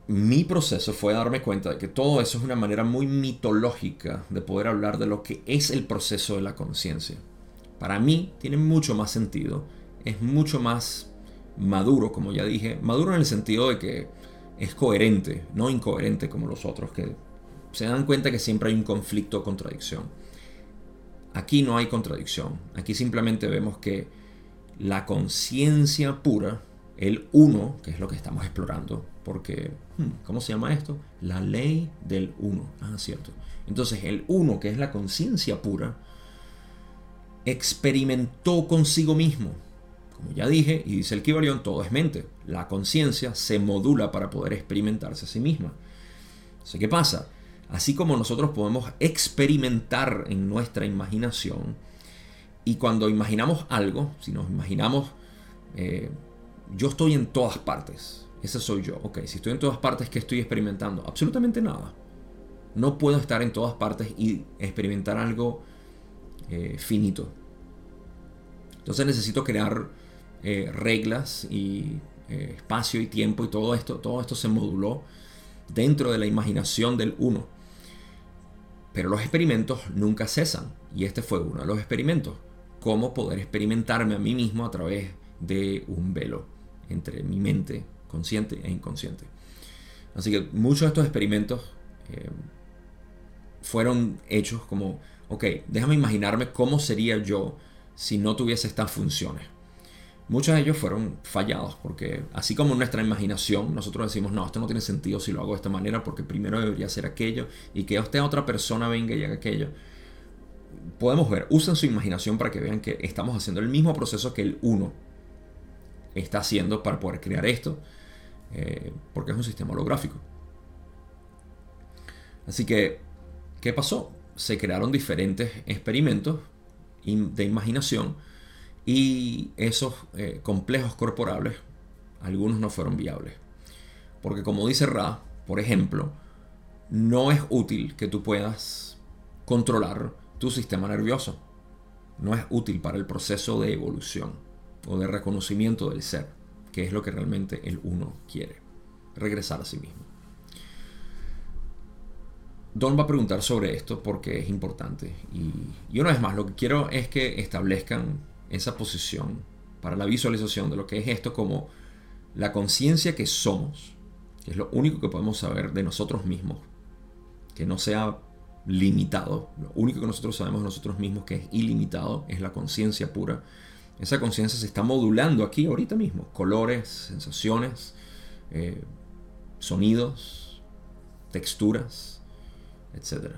mi proceso fue darme cuenta de que todo eso es una manera muy mitológica de poder hablar de lo que es el proceso de la conciencia. Para mí tiene mucho más sentido, es mucho más maduro, como ya dije, maduro en el sentido de que es coherente, no incoherente como los otros, que se dan cuenta que siempre hay un conflicto o contradicción. Aquí no hay contradicción, aquí simplemente vemos que la conciencia pura, el uno, que es lo que estamos explorando, porque, hmm, ¿cómo se llama esto? La ley del uno. Ah, cierto. Entonces el uno, que es la conciencia pura, experimentó consigo mismo. Como ya dije, y dice el Kibalión, todo es mente. La conciencia se modula para poder experimentarse a sí misma. ¿qué pasa? Así como nosotros podemos experimentar en nuestra imaginación, y cuando imaginamos algo, si nos imaginamos, eh, yo estoy en todas partes, ese soy yo. Ok, si estoy en todas partes, ¿qué estoy experimentando? Absolutamente nada. No puedo estar en todas partes y experimentar algo eh, finito. Entonces necesito crear eh, reglas y espacio y tiempo y todo esto. Todo esto se moduló dentro de la imaginación del uno. Pero los experimentos nunca cesan. Y este fue uno de los experimentos. Cómo poder experimentarme a mí mismo a través de un velo entre mi mente consciente e inconsciente. Así que muchos de estos experimentos eh, fueron hechos como, ok, déjame imaginarme cómo sería yo si no tuviese estas funciones. Muchos de ellos fueron fallados porque así como nuestra imaginación nosotros decimos, no, esto no tiene sentido si lo hago de esta manera porque primero debería hacer aquello y que usted otra persona venga y haga aquello. Podemos ver, usen su imaginación para que vean que estamos haciendo el mismo proceso que el uno está haciendo para poder crear esto eh, porque es un sistema holográfico. Así que, ¿qué pasó? Se crearon diferentes experimentos de imaginación y esos eh, complejos corporales, algunos no fueron viables. Porque como dice Ra, por ejemplo, no es útil que tú puedas controlar tu sistema nervioso. No es útil para el proceso de evolución o de reconocimiento del ser que es lo que realmente el uno quiere, regresar a sí mismo. Don va a preguntar sobre esto porque es importante. Y, una vez más, lo que quiero es que establezcan esa posición para la visualización de lo que es esto como la conciencia que somos, que es lo único que podemos saber de nosotros mismos, que no sea limitado. Lo único que nosotros sabemos de nosotros mismos que es ilimitado es la conciencia pura esa conciencia se está modulando aquí ahorita mismo. Colores, sensaciones, eh, sonidos, texturas, etc.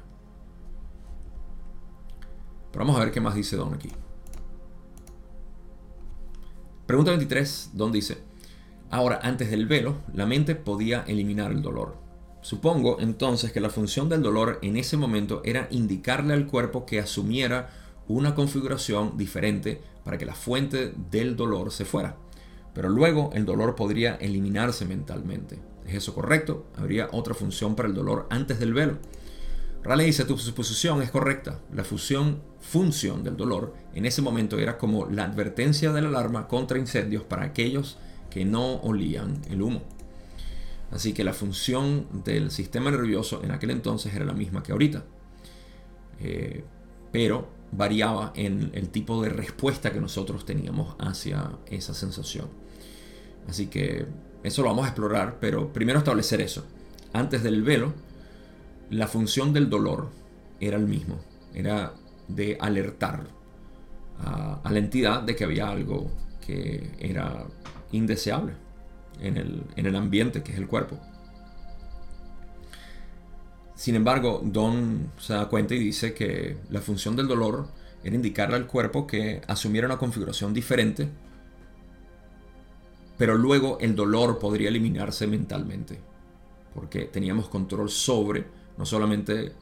Pero vamos a ver qué más dice Don aquí. Pregunta 23, Don dice, ahora antes del velo, la mente podía eliminar el dolor. Supongo entonces que la función del dolor en ese momento era indicarle al cuerpo que asumiera una configuración diferente para que la fuente del dolor se fuera. Pero luego el dolor podría eliminarse mentalmente. ¿Es eso correcto? ¿Habría otra función para el dolor antes del velo? Raleigh dice, tu suposición es correcta. La fusión, función del dolor en ese momento era como la advertencia de la alarma contra incendios para aquellos que no olían el humo. Así que la función del sistema nervioso en aquel entonces era la misma que ahorita. Eh, pero variaba en el tipo de respuesta que nosotros teníamos hacia esa sensación. Así que eso lo vamos a explorar, pero primero establecer eso. Antes del velo, la función del dolor era el mismo, era de alertar a, la entidad de que había algo que era indeseable en el, en el ambiente, que es el cuerpo. Sin embargo, Don se da cuenta y dice que la función del dolor era indicarle al cuerpo que asumiera una configuración diferente, pero luego el dolor podría eliminarse mentalmente, porque teníamos control sobre no solamente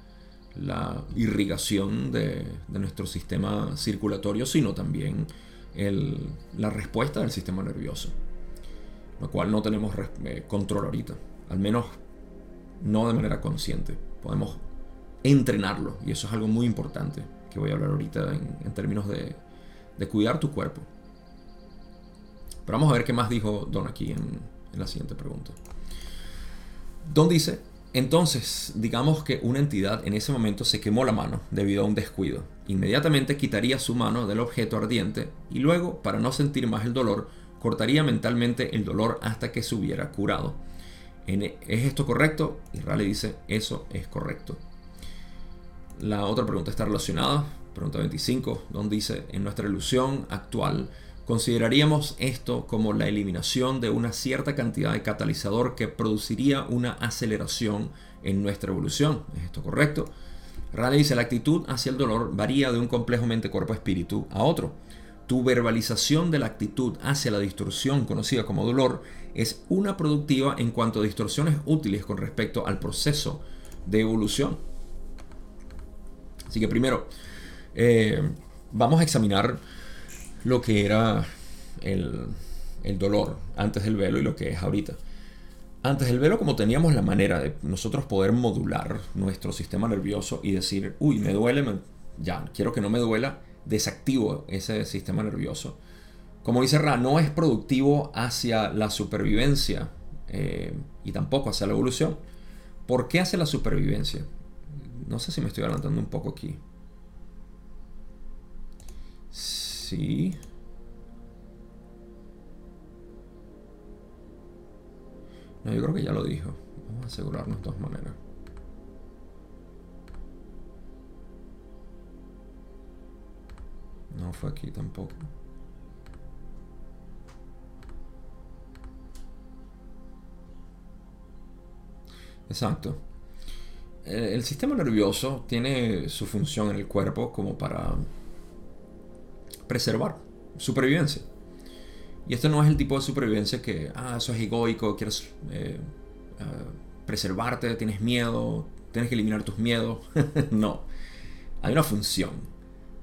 la irrigación de, nuestro sistema circulatorio, sino también la respuesta del sistema nervioso, lo cual no tenemos eh, control ahorita, al menos no de manera consciente. Podemos entrenarlo y eso es algo muy importante que voy a hablar ahorita en, términos de, cuidar tu cuerpo. Pero vamos a ver qué más dijo Don aquí en, en la siguiente pregunta. Don dice, entonces, digamos que una entidad en ese momento se quemó la mano debido a un descuido. Inmediatamente quitaría su mano del objeto ardiente y luego, para no sentir más el dolor, cortaría mentalmente el dolor hasta que se hubiera curado. ¿Es esto correcto? Y Raleigh dice, eso es correcto. La otra pregunta está relacionada. Pregunta 25, donde dice, en nuestra ilusión actual, Consideraríamos esto como la eliminación de una cierta cantidad de catalizador que produciría una aceleración en nuestra evolución. ¿Es esto correcto? Raleigh dice, la actitud hacia el dolor varía de un complejo mente cuerpo-espíritu a otro. Tu verbalización de la actitud hacia la distorsión conocida como dolor es una productiva en cuanto a distorsiones útiles con respecto al proceso de evolución. Así que primero, eh, vamos a examinar lo que era el, dolor antes del velo y lo que es ahorita. Antes del velo, como teníamos la manera de nosotros poder modular nuestro sistema nervioso y decir, uy, me duele, ya, quiero que no me duela, desactivo ese sistema nervioso. Como dice Ra, no es productivo hacia la supervivencia eh, y tampoco hacia la evolución. ¿Por qué hacia la supervivencia? No sé si me estoy adelantando un poco aquí. Sí. No, yo creo que ya lo dijo. Vamos a asegurarnos de todas maneras. No fue aquí tampoco. Exacto. El sistema nervioso tiene su función en el cuerpo como para preservar, supervivencia. Y esto no es el tipo de supervivencia que, ah, eso es egoico, quieres eh, ah, preservarte, tienes miedo, tienes que eliminar tus miedos. no, hay una función.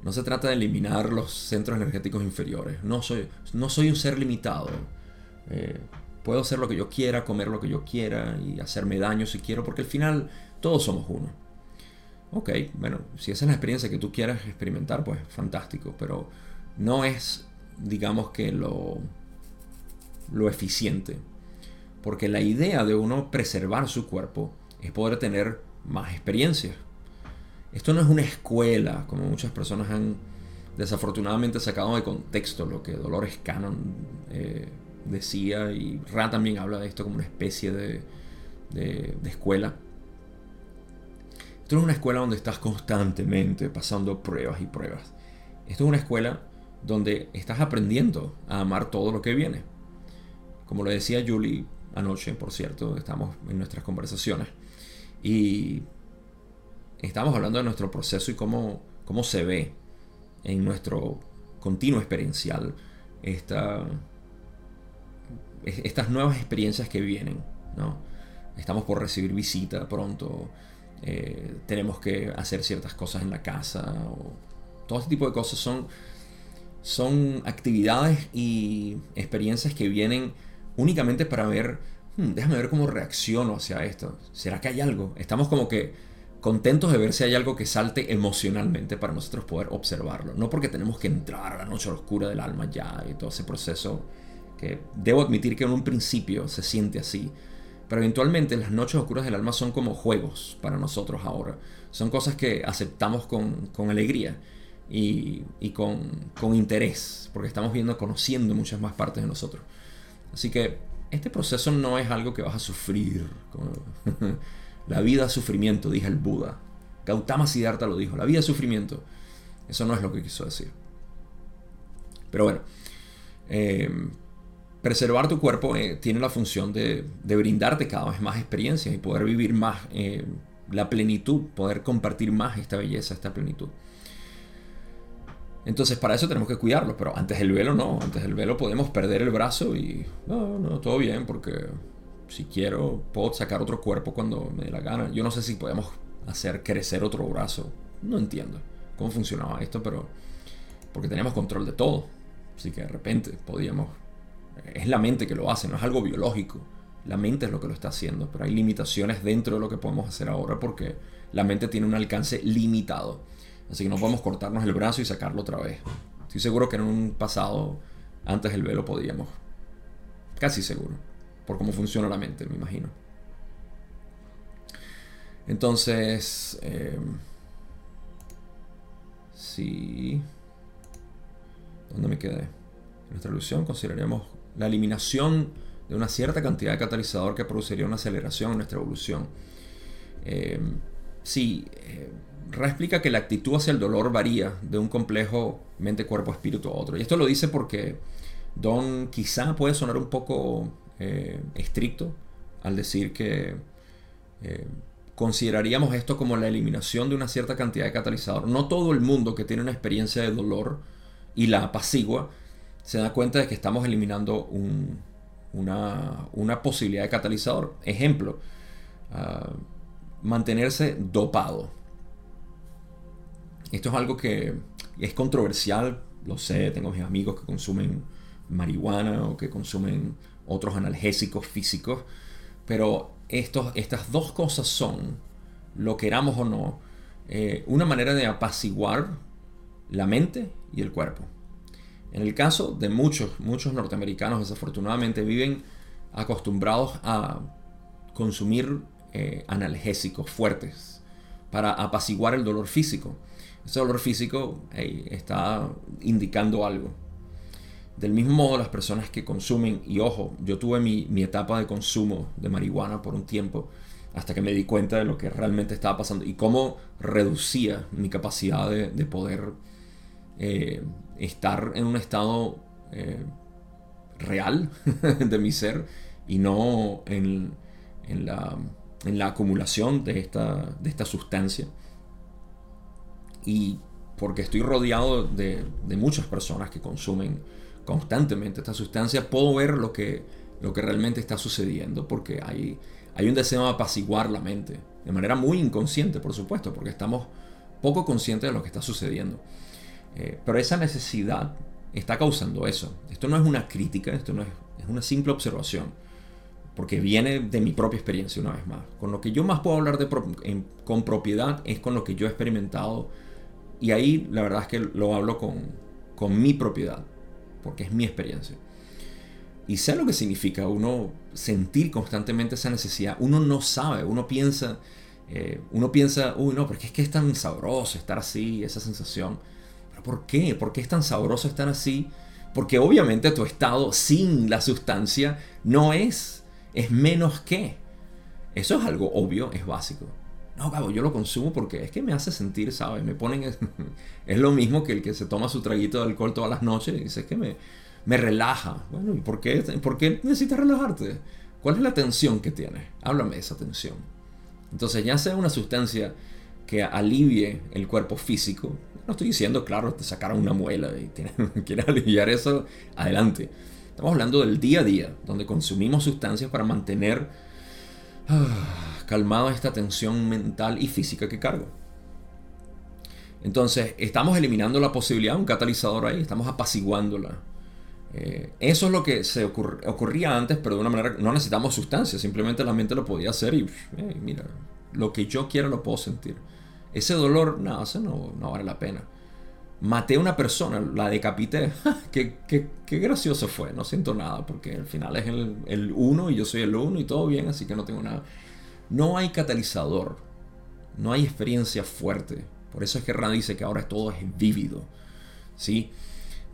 No se trata de eliminar los centros energéticos inferiores. No soy, no soy un ser limitado. Eh, puedo hacer lo que yo quiera, comer lo que yo quiera y hacerme daño si quiero, porque al final todos somos uno. Ok, bueno, si esa es la experiencia que tú quieras experimentar, pues fantástico, pero no es, digamos que lo, lo eficiente. Porque la idea de uno preservar su cuerpo es poder tener más experiencias. Esto no es una escuela, como muchas personas han desafortunadamente sacado de contexto lo que Dolores Cannon eh, decía, y Ra también habla de esto como una especie de, de, de escuela. Esto no es una escuela donde estás constantemente pasando pruebas y pruebas. Esto es una escuela donde estás aprendiendo a amar todo lo que viene. Como lo decía Julie anoche, por cierto, estamos en nuestras conversaciones y estamos hablando de nuestro proceso y cómo, cómo se ve en nuestro continuo experiencial esta, estas nuevas experiencias que vienen. ¿no? Estamos por recibir visita pronto, eh, tenemos que hacer ciertas cosas en la casa, todo este tipo de cosas son son actividades y experiencias que vienen únicamente para ver, hmm, déjame ver cómo reacciono hacia esto. ¿Será que hay algo? Estamos como que contentos de ver si hay algo que salte emocionalmente para nosotros poder observarlo. No porque tenemos que entrar a la noche oscura del alma ya y todo ese proceso que debo admitir que en un principio se siente así. Pero eventualmente las noches oscuras del alma son como juegos para nosotros ahora. Son cosas que aceptamos con, con alegría y, con, interés, porque estamos viendo, conociendo muchas más partes de nosotros. Así que este proceso no es algo que vas a sufrir. la vida es sufrimiento, dije el Buda. Gautama Siddhartha lo dijo, la vida es sufrimiento. Eso no es lo que quiso decir. Pero bueno, eh, preservar tu cuerpo eh, tiene la función de, brindarte cada vez más experiencias y poder vivir más, eh, la plenitud, poder compartir más esta belleza, esta plenitud. Entonces para eso tenemos que cuidarlo, pero antes del velo no, antes del velo podemos perder el brazo y no, no, todo bien porque si quiero puedo sacar otro cuerpo cuando me dé la gana. Yo no sé si podemos hacer crecer otro brazo, no entiendo cómo funcionaba esto, pero porque tenemos control de todo, así que de repente podíamos, es la mente que lo hace, no es algo biológico, la mente es lo que lo está haciendo, pero hay limitaciones dentro de lo que podemos hacer ahora porque la mente tiene un alcance limitado. Así que no podemos cortarnos el brazo y sacarlo otra vez. Estoy seguro que en un pasado, antes del velo, podíamos. Casi seguro. Por cómo funciona la mente, me imagino. Entonces, eh, sí. ¿Dónde me quedé? En nuestra ilusión consideraríamos la eliminación de una cierta cantidad de catalizador que produciría una aceleración en nuestra evolución. Eh, sí, eh, explica que la actitud hacia el dolor varía de un complejo mente, cuerpo, espíritu a otro. Y esto lo dice porque Don quizá puede sonar un poco eh, estricto al decir que eh, consideraríamos esto como la eliminación de una cierta cantidad de catalizador. No todo el mundo que tiene una experiencia de dolor y la apacigua se da cuenta de que estamos eliminando una, una, posibilidad de catalizador. Ejemplo, ah, mantenerse dopado. Esto es algo que es controversial, lo sé, tengo mis amigos que consumen marihuana o que consumen otros analgésicos físicos, pero estos, estas dos cosas son, lo queramos o no, eh, una manera de apaciguar la mente y el cuerpo. En el caso de muchos, muchos norteamericanos desafortunadamente viven acostumbrados a consumir eh, analgésicos fuertes para apaciguar el dolor físico ese dolor físico está indicando algo. Del mismo modo, las personas que consumen, y ojo, yo tuve mi, etapa de consumo de marihuana por un tiempo, hasta que me di cuenta de lo que realmente estaba pasando y cómo reducía mi capacidad de, poder eh, estar en un estado eh, real de mi ser y no en, la, acumulación de esta sustancia y porque estoy rodeado de, muchas personas que consumen constantemente esta sustancia, puedo ver lo que, lo que realmente está sucediendo, porque hay, hay un deseo de apaciguar la mente, de manera muy inconsciente, por supuesto, porque estamos poco conscientes de lo que está sucediendo. Eh, pero esa necesidad está causando eso. Esto no es una crítica, esto no es, es una simple observación, porque viene de mi propia experiencia una vez más. Con lo que yo más puedo hablar de con propiedad es con lo que yo he experimentado y ahí la verdad es que lo hablo con, con mi propiedad, porque es mi experiencia. Y sé lo que significa uno sentir constantemente esa necesidad. Uno no sabe, uno piensa, eh, uno piensa, uy, no, porque es que es tan sabroso estar así, esa sensación. ¿Pero por qué? ¿Por qué es tan sabroso estar así? Porque obviamente tu estado sin la sustancia no es, es menos que. Eso es algo obvio, es básico. No, cabo, yo lo consumo porque es que me hace sentir, ¿sabes? Me ponen. Es, lo mismo que el que se toma su traguito de alcohol todas las noches y dice, es que me, me relaja. Bueno, ¿y por qué, por qué necesitas relajarte? ¿Cuál es la tensión que tienes? Háblame de esa tensión. Entonces, ya sea una sustancia que alivie el cuerpo físico, no estoy diciendo, claro, te sacaron una muela y quieres aliviar eso, adelante. Estamos hablando del día a día, donde consumimos sustancias para mantener. Ah, calmado esta tensión mental y física que cargo. Entonces, estamos eliminando la posibilidad un catalizador ahí, estamos apaciguándola. Eh, eso es lo que se ocurría antes, pero de una manera no necesitamos sustancia, simplemente la mente lo podía hacer y mira, lo que yo quiero lo puedo sentir. Ese dolor, no, no, vale la pena. Maté a una persona, la decapité. qué, qué, gracioso fue, no siento nada, porque al final es el, el uno y yo soy el uno y todo bien, así que no tengo nada. No hay catalizador, no hay experiencia fuerte. Por eso es que Rand dice que ahora todo es vívido. ¿sí?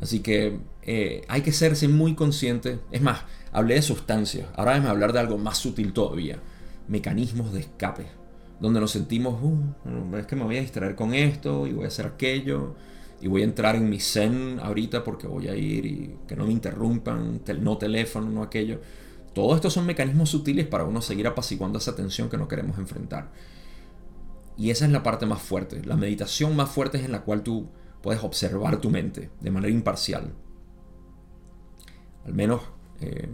Así que eh, hay que serse muy consciente. Es más, hablé de sustancias. Ahora déjame hablar de algo más sutil todavía. Mecanismos de escape. Donde nos sentimos, uh, es que me voy a distraer con esto y voy a hacer aquello. Y voy a entrar en mi zen ahorita porque voy a ir y que no me interrumpan, no teléfono, no aquello. Todos estos son mecanismos sutiles para uno seguir apaciguando esa tensión que no queremos enfrentar. Y esa es la parte más fuerte. La meditación más fuerte es en la cual tú puedes observar tu mente de manera imparcial. Al menos eh,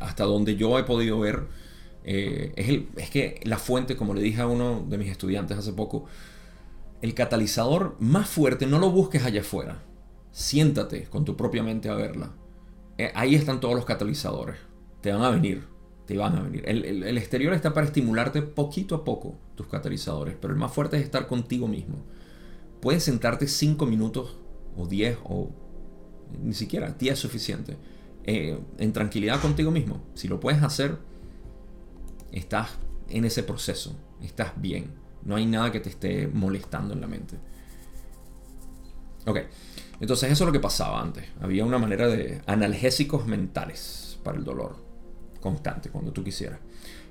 hasta donde yo he podido ver, eh, es, es que la fuente, como le dije a uno de mis estudiantes hace poco, el catalizador más fuerte no lo busques allá afuera. Siéntate con tu propia mente a verla. Ahí están todos los catalizadores. Te van a venir te van a venir. El, exterior está para estimularte poquito a poco tus catalizadores, pero el más fuerte es estar contigo mismo. Puedes sentarte 5 minutos o 10 o ni siquiera 10 es suficiente eh, en tranquilidad contigo mismo. Si lo puedes hacer, estás en ese proceso, estás bien. No hay nada que te esté molestando en la mente. Ok, entonces eso es lo que pasaba antes. Había una manera de analgésicos mentales para el dolor constante, cuando tú quisieras.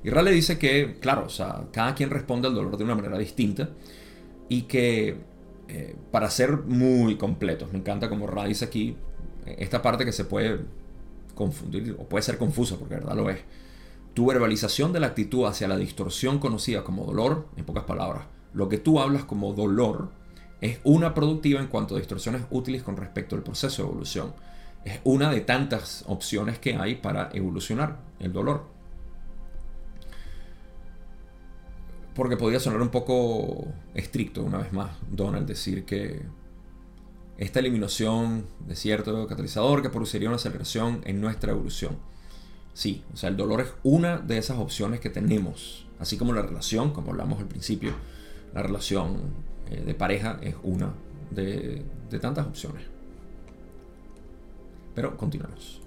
Y Rale dice que, claro, o sea, cada quien responde al dolor de una manera distinta y que eh, para ser muy completos, me encanta como Ra dice aquí, esta parte que se puede confundir o puede ser confusa, porque verdad lo es. Tu verbalización de la actitud hacia la distorsión conocida como dolor, en pocas palabras, lo que tú hablas como dolor es una productiva en cuanto a distorsiones útiles con respecto al proceso de evolución es una de tantas opciones que hay para evolucionar el dolor. Porque podría sonar un poco estricto, una vez más, Donald, decir que esta eliminación de cierto catalizador que produciría una aceleración en nuestra evolución. Sí, o sea, el dolor es una de esas opciones que tenemos, así como la relación, como hablamos al principio, la relación eh, de pareja es una de tantas opciones. Pero continuamos.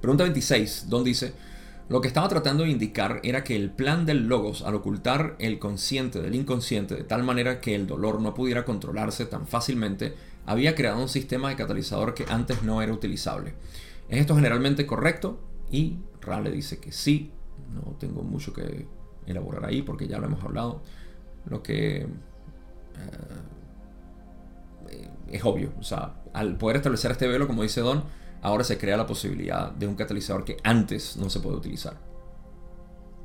Pregunta 26, Don dice, lo que estaba tratando de indicar era que el plan del logos al ocultar el consciente del inconsciente de tal manera que el dolor no pudiera controlarse tan fácilmente, había creado un sistema de catalizador que antes no era utilizable. ¿Es esto generalmente correcto? Y Rale dice que sí, no tengo mucho que elaborar ahí porque ya lo hemos hablado. Lo que... Eh, es obvio. O sea, al poder establecer este velo, como dice Don, ahora se crea la posibilidad de un catalizador que antes no se puede utilizar.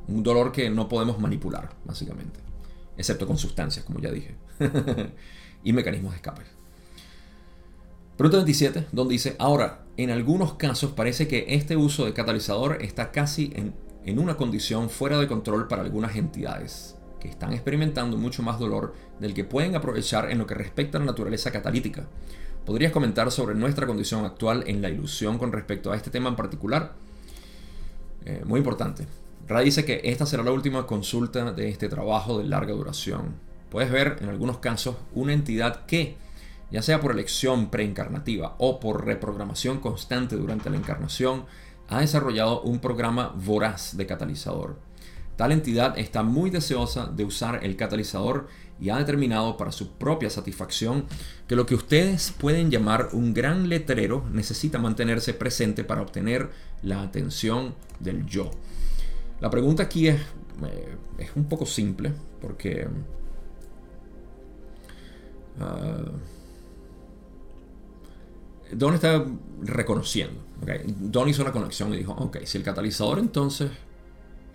Un dolor que no podemos manipular, básicamente. Excepto con sustancias, como ya dije. y mecanismos de escape. Pregunta 27, Don dice, ahora, en algunos casos parece que este uso de catalizador está casi en, en una condición fuera de control para algunas entidades que están experimentando mucho más dolor del que pueden aprovechar en lo que respecta a la naturaleza catalítica. ¿Podrías comentar sobre nuestra condición actual en la ilusión con respecto a este tema en particular? Eh, muy importante. Ra dice que esta será la última consulta de este trabajo de larga duración. Puedes ver en algunos casos una entidad que, ya sea por elección preencarnativa o por reprogramación constante durante la encarnación, ha desarrollado un programa voraz de catalizador Tal entidad está muy deseosa de usar el catalizador y ha determinado para su propia satisfacción que lo que ustedes pueden llamar un gran letrero necesita mantenerse presente para obtener la atención del yo. La pregunta aquí es, eh, es un poco simple porque... Uh, Don está reconociendo. Don hizo una conexión y dijo, ok, si el catalizador entonces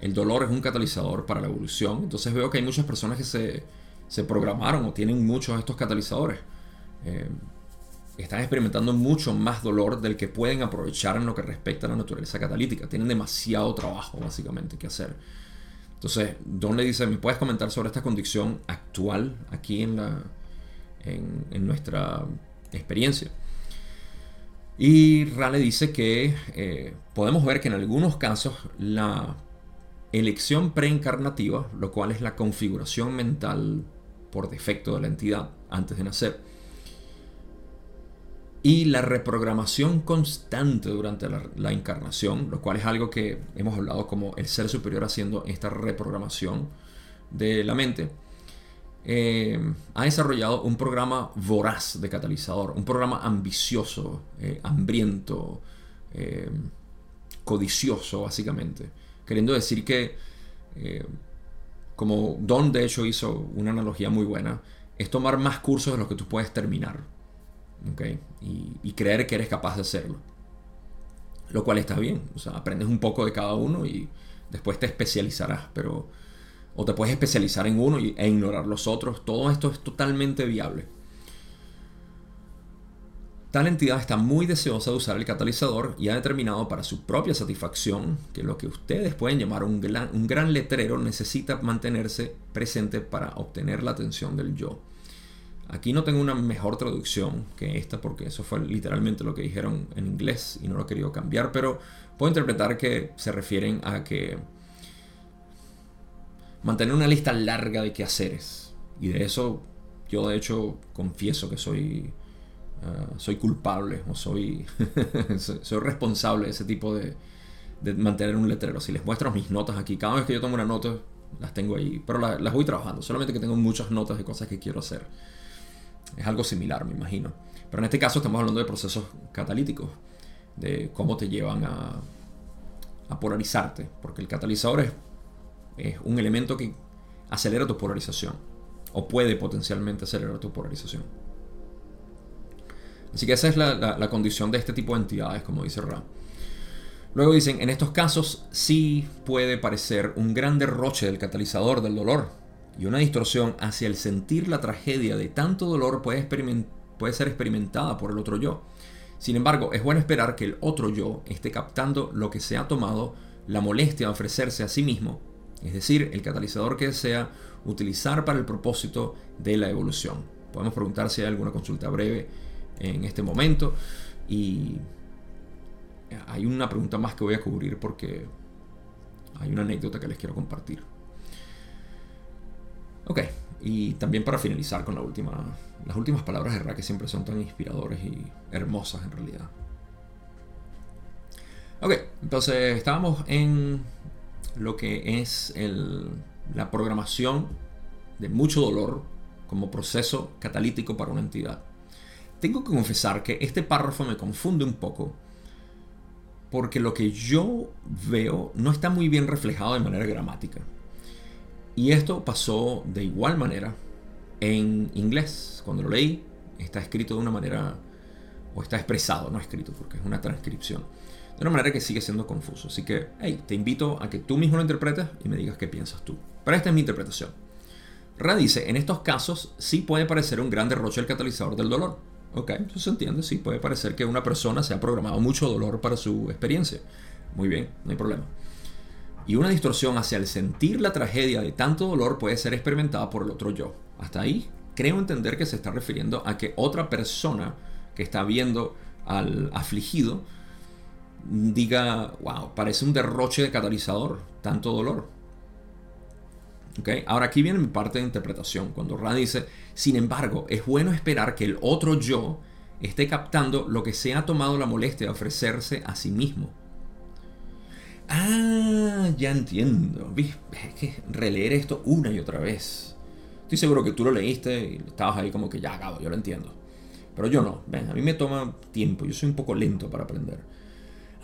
el dolor es un catalizador para la evolución. Entonces veo que hay muchas personas que se, programaron o tienen muchos de estos catalizadores. Eh, están experimentando mucho más dolor del que pueden aprovechar en lo que respecta a la naturaleza catalítica. Tienen demasiado trabajo, básicamente, que hacer. Entonces, Don le dice, ¿me puedes comentar sobre esta condición actual aquí en, la, en, nuestra experiencia? Y Ra le dice que eh, podemos ver que en algunos casos la elección preencarnativa, lo cual es la configuración mental por defecto de la entidad antes de nacer, y la reprogramación constante durante la, encarnación, lo cual es algo que hemos hablado como el ser superior haciendo esta reprogramación de la mente, eh, ha desarrollado un programa voraz de catalizador, un programa ambicioso, eh, hambriento, eh, codicioso básicamente Queriendo decir que, eh, como Don de hecho hizo una analogía muy buena, es tomar más cursos de los que tú puedes terminar. Y, creer que eres capaz de hacerlo. Lo cual está bien. O sea, aprendes un poco de cada uno y después te especializarás. Pero o te puedes especializar en uno e ignorar los otros. Todo esto es totalmente viable. Tal entidad está muy deseosa de usar el catalizador y ha determinado para su propia satisfacción que lo que ustedes pueden llamar un gran, un gran letrero necesita mantenerse presente para obtener la atención del yo. Aquí no tengo una mejor traducción que esta porque eso fue literalmente lo que dijeron en inglés y no lo he querido cambiar, pero puedo interpretar que se refieren a que mantener una lista larga de quehaceres. Y de eso yo de hecho confieso que soy Ah, soy culpable o soy, soy responsable de ese tipo de, de, mantener un letrero. Si les muestro mis notas aquí, cada vez que yo tomo una nota, las tengo ahí, pero las voy trabajando, solamente que tengo muchas notas de cosas que quiero hacer. Es algo similar, me imagino. Pero en este caso estamos hablando de procesos catalíticos, de cómo te llevan a, a polarizarte, porque el catalizador es, es un elemento que acelera tu polarización, o puede potencialmente acelerar tu polarización. Así que esa es la, condición de este tipo de entidades, como dice Ra. Luego dicen, en estos casos sí puede parecer un gran derroche del catalizador del dolor y una distorsión hacia el sentir la tragedia de tanto dolor puede, puede ser experimentada por el otro yo. Sin embargo, es bueno esperar que el otro yo esté captando lo que se ha tomado la molestia de ofrecerse a sí mismo, es decir, el catalizador que desea utilizar para el propósito de la evolución. Podemos preguntar si hay alguna consulta breve en este momento. Y hay una pregunta más que voy a cubrir porque hay una anécdota que les quiero compartir. Ok, y también para finalizar con la última, las últimas palabras de Ra que siempre son tan inspiradores y hermosas en realidad. Ok, entonces estábamos en lo que es la programación de mucho dolor como proceso catalítico para una entidad. Tengo que confesar que este párrafo me confunde un poco porque lo que yo veo no está muy bien reflejado de manera gramática. Y esto pasó de igual manera en inglés. Cuando lo leí, está escrito de una manera, o está expresado, no escrito, porque es una transcripción, de una manera que sigue siendo confuso. Así que, hey, te invito a que tú mismo lo interpretes y me digas qué piensas tú. Pero esta es mi interpretación. Ra dice, en estos casos sí puede parecer un gran derroche el catalizador del dolor Ok, entonces se entiende, sí, puede parecer que una persona se ha programado mucho dolor para su experiencia. Muy bien, no hay problema. Y una distorsión hacia el sentir la tragedia de tanto dolor puede ser experimentada por el otro yo. Hasta ahí creo entender que se está refiriendo a que otra persona que está viendo al afligido diga, wow, parece un derroche de catalizador, tanto dolor. Ahora aquí viene mi parte de interpretación, cuando Ra dice, sin embargo, es bueno esperar que el otro yo esté captando lo que se ha tomado la molestia de ofrecerse a sí mismo. Ah, ya entiendo. Es que releer esto una y otra vez. Estoy seguro que tú lo leíste y estabas ahí como que ya acabo, yo lo entiendo. Pero yo no, a mí me toma tiempo, yo soy un poco lento para aprender.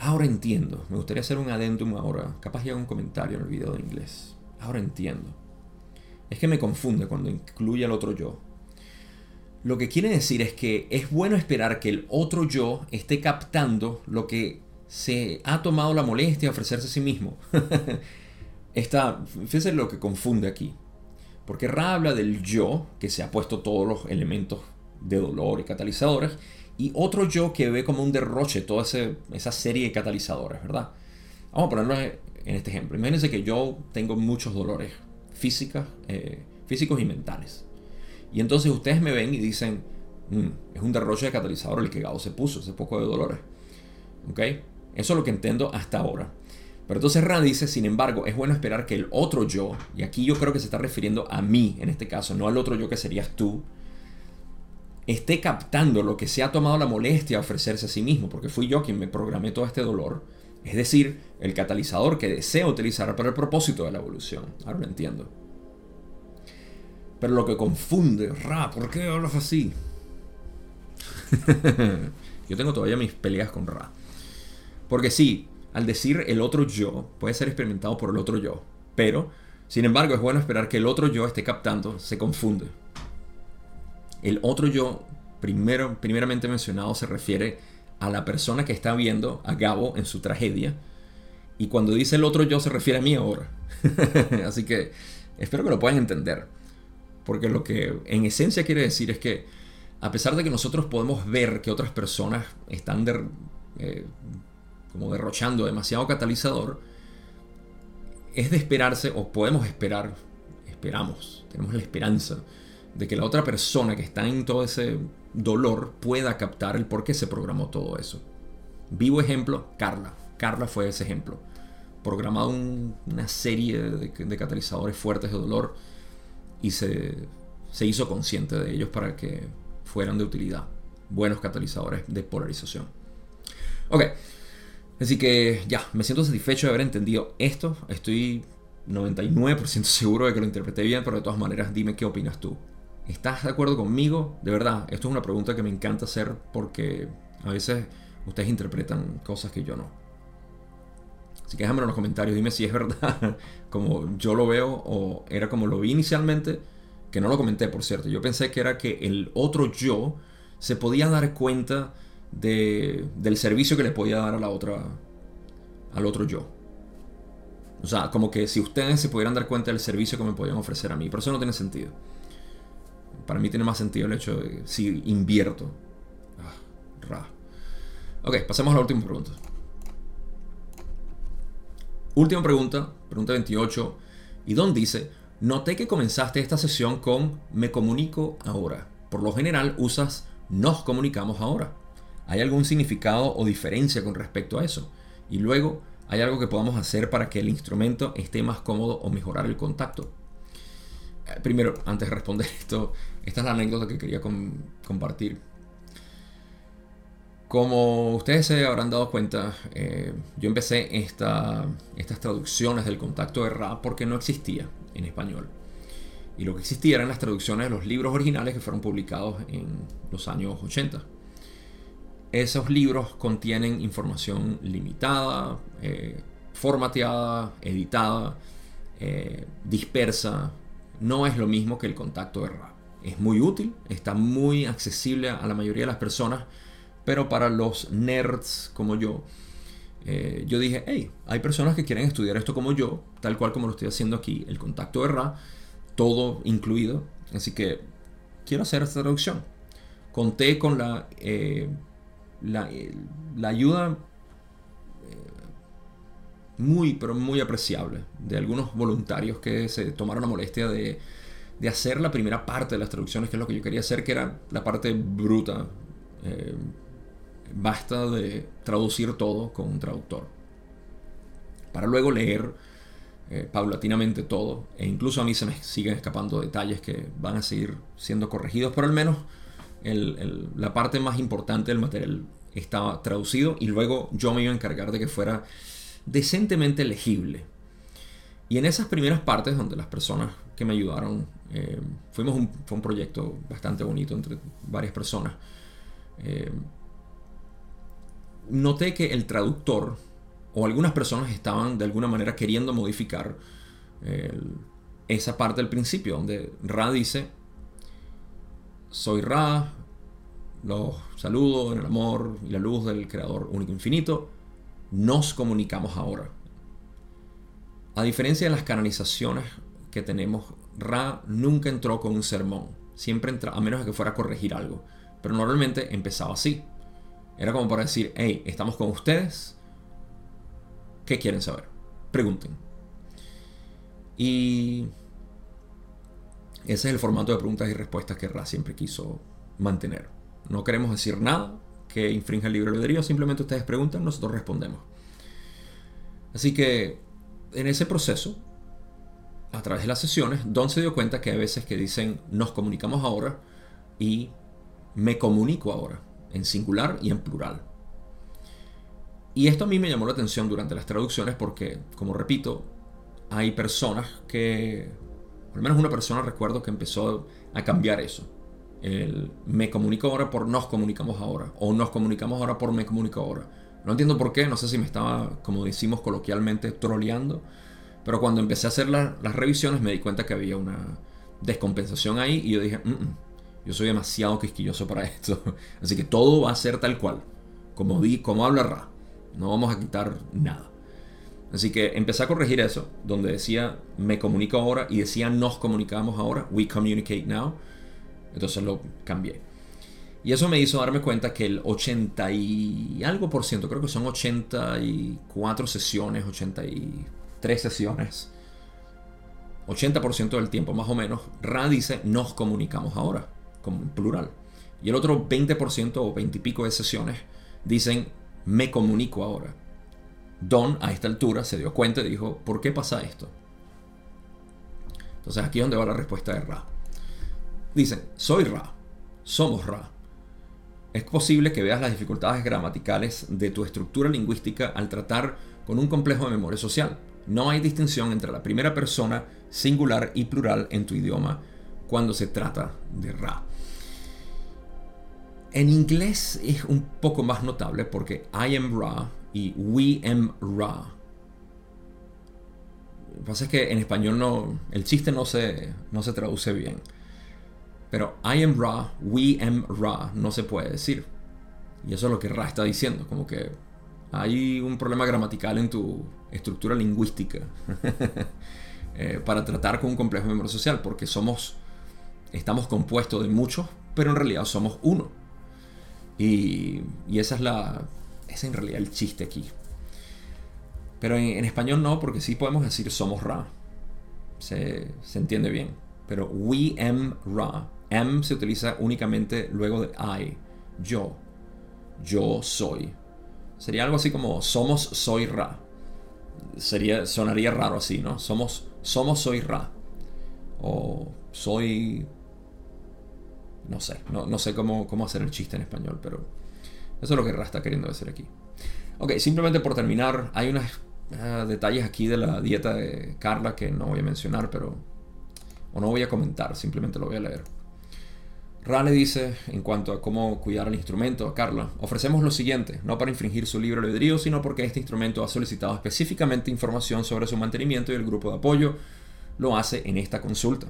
Ahora entiendo, me gustaría hacer un adendum ahora, capaz ya un comentario en el video de inglés. Ahora entiendo es que me confunde cuando incluye al otro yo. Lo que quiere decir es que es bueno esperar que el otro yo esté captando lo que se ha tomado la molestia de ofrecerse a sí mismo. Esta, fíjense lo que confunde aquí. Porque Ra habla del yo, que se ha puesto todos los elementos de dolor y catalizadores, y otro yo que ve como un derroche toda esa serie de catalizadores, ¿verdad? Vamos a ponerlo en este ejemplo. Imagínense que yo tengo muchos dolores físicas, eh, físicos y mentales. Y entonces ustedes me ven y dicen, mm, es un derroche de catalizador el que Gao se puso, ese poco de dolores. ¿Ok? Eso es lo que entiendo hasta ahora. Pero entonces Ra dice, sin embargo, es bueno esperar que el otro yo, y aquí yo creo que se está refiriendo a mí en este caso, no al otro yo que serías tú, esté captando lo que se ha tomado la molestia de ofrecerse a sí mismo, porque fui yo quien me programé todo este dolor, es decir, el catalizador que desea utilizar para el propósito de la evolución. Ahora lo entiendo. Pero lo que confunde, Ra, ¿por qué hablas así? yo tengo todavía mis peleas con Ra. Porque sí, al decir el otro yo, puede ser experimentado por el otro yo. Pero, sin embargo, es bueno esperar que el otro yo esté captando, se confunde. El otro yo, primero, primeramente mencionado, se refiere a la persona que está viendo a Gabo en su tragedia. Y cuando dice el otro yo se refiere a mí ahora. Así que espero que lo puedan entender. Porque lo que en esencia quiere decir es que a pesar de que nosotros podemos ver que otras personas están eh, como derrochando demasiado catalizador, es de esperarse, o podemos esperar, esperamos, tenemos la esperanza de que la otra persona que está en todo ese dolor pueda captar el por qué se programó todo eso. Vivo ejemplo, Carla. Carla fue ese ejemplo. Programado una serie de, catalizadores fuertes de dolor y se, se hizo consciente de ellos para que fueran de utilidad. Buenos catalizadores de polarización. Ok, así que ya, me siento satisfecho de haber entendido esto. Estoy 99% seguro de que lo interpreté bien, pero de todas maneras dime qué opinas tú. ¿Estás de acuerdo conmigo? De verdad, esto es una pregunta que me encanta hacer porque a veces ustedes interpretan cosas que yo no. Así que déjame en los comentarios, dime si es verdad como yo lo veo o era como lo vi inicialmente que no lo comenté por cierto, yo pensé que era que el otro yo se podía dar cuenta de, del servicio que le podía dar a la otra, al otro yo. O sea, como que si ustedes se pudieran dar cuenta del servicio que me podían ofrecer a mí, pero eso no tiene sentido. Para mí tiene más sentido el hecho de si invierto. Ah, ra. Ok, pasemos a la última pregunta. Última pregunta, pregunta 28. Y Don dice, Noté que comenzaste esta sesión con me comunico ahora. Por lo general usas nos comunicamos ahora. ¿Hay algún significado o diferencia con respecto a eso? Y luego, ¿hay algo que podamos hacer para que el instrumento esté más cómodo o mejorar el contacto? Eh, primero, antes de responder esto, esta es la anécdota que quería compartir. Como ustedes se habrán dado cuenta, eh, yo empecé esta, estas traducciones del contacto de Ra porque no existía en español. Y lo que existía eran las traducciones de los libros originales que fueron publicados en los años 80. Esos libros contienen información limitada, eh, formateada, editada, eh, dispersa. No es lo mismo que el contacto de Ra. Es muy útil, está muy accesible a la mayoría de las personas, pero para los nerds como yo, eh, yo dije, hey, hay personas que quieren estudiar esto como yo, tal cual como lo estoy haciendo aquí, el contacto de Ra, todo incluido. Así que quiero hacer esta traducción. Conté con la, eh, la, ayuda eh, muy, pero muy apreciable de algunos voluntarios que se tomaron la molestia de, de, hacer la primera parte de las traducciones, que es lo que yo quería hacer, que era la parte bruta basta de traducir todo con un traductor. Para luego leer eh, paulatinamente todo, e incluso a mí se me siguen escapando detalles que van a seguir siendo corregidos, pero al menos la parte más importante del material estaba traducido y luego yo me iba a encargar de que fuera decentemente legible. Y en esas primeras partes donde las personas que me ayudaron, eh, fuimos un, fue un proyecto bastante bonito entre varias personas. Eh, noté que el traductor o algunas personas estaban de alguna manera queriendo modificar esa parte del principio, donde Ra dice, soy Ra, los saludo en el amor y la luz del Creador único infinito, nos comunicamos ahora. A diferencia de las canalizaciones que tenemos, Ra nunca entró con un sermón, siempre entra, a menos que fuera a corregir algo, pero normalmente empezaba así. Era como para decir, hey, estamos con ustedes. ¿Qué quieren saber? Pregunten. Y ese es el formato de preguntas y respuestas que Ra siempre quiso mantener. No queremos decir nada que infrinja el libre albedrío, simplemente ustedes preguntan, nosotros respondemos. Así que en ese proceso, a través de las sesiones, Don se dio cuenta que hay veces que dicen nos comunicamos ahora y me comunico ahora en singular y en plural. Y esto a mí me llamó la atención durante las traducciones porque, como repito, hay personas que, al menos una persona recuerdo que empezó a cambiar eso. El me comunico ahora por nos comunicamos ahora. O nos comunicamos ahora por me comunico ahora. No entiendo por qué, no sé si me estaba, como decimos coloquialmente, troleando. Pero cuando empecé a hacer las revisiones me di cuenta que había una descompensación ahí y yo dije, mm, mm, yo soy demasiado quisquilloso para esto. Así que todo va a ser tal cual. Como, di, como habla Ra. No vamos a quitar nada. Así que empecé a corregir eso, donde decía me comunico ahora y decía nos comunicamos ahora, we communicate now. Entonces lo cambié. Y eso me hizo darme cuenta que el 80 y algo por ciento, creo que son 84 sesiones, 83 sesiones, 80% del tiempo más o menos, Ra dice nos comunicamos ahora, como en plural. Y el otro 20% o 20 y pico de sesiones dicen me comunico ahora. Don a esta altura se dio cuenta y dijo, ¿por qué pasa esto? Entonces aquí es donde va la respuesta de Ra. Dicen, soy Ra, somos Ra. Es posible que veas las dificultades gramaticales de tu estructura lingüística al tratar con un complejo de memoria social. No hay distinción entre la primera persona singular y plural en tu idioma cuando se trata de Ra. En inglés es un poco más notable porque I am Ra y we am Ra. Lo que pasa es que en español no, el chiste no se, no se traduce bien. Pero I am Ra, we am Ra no se puede decir. Y eso es lo que Ra está diciendo, como que hay un problema gramatical en tu estructura lingüística eh, para tratar con un complejo memoria social, porque somos, estamos compuestos de muchos, pero en realidad somos uno. Y, y esa es la, en realidad el chiste aquí. Pero en, español no, porque sí podemos decir somos Ra. Se, entiende bien. Pero we am Ra. Am se utiliza únicamente luego de I. Yo. Yo soy. Sería algo así como somos soy Ra. Sería, sonaría raro así, ¿no? Somos, somos soy Ra. O soy... No sé, no, no sé cómo, cómo hacer el chiste en español, pero eso es lo que Ra está queriendo decir aquí. Ok, simplemente por terminar, hay unos ah, detalles aquí de la dieta de Carla que no voy a mencionar, pero... O no voy a comentar, simplemente lo voy a leer. Ra le dice, en cuanto a cómo cuidar el instrumento a Carla, ofrecemos lo siguiente, no para infringir su libre albedrío, sino porque este instrumento ha solicitado específicamente información sobre su mantenimiento y el grupo de apoyo lo hace en esta consulta.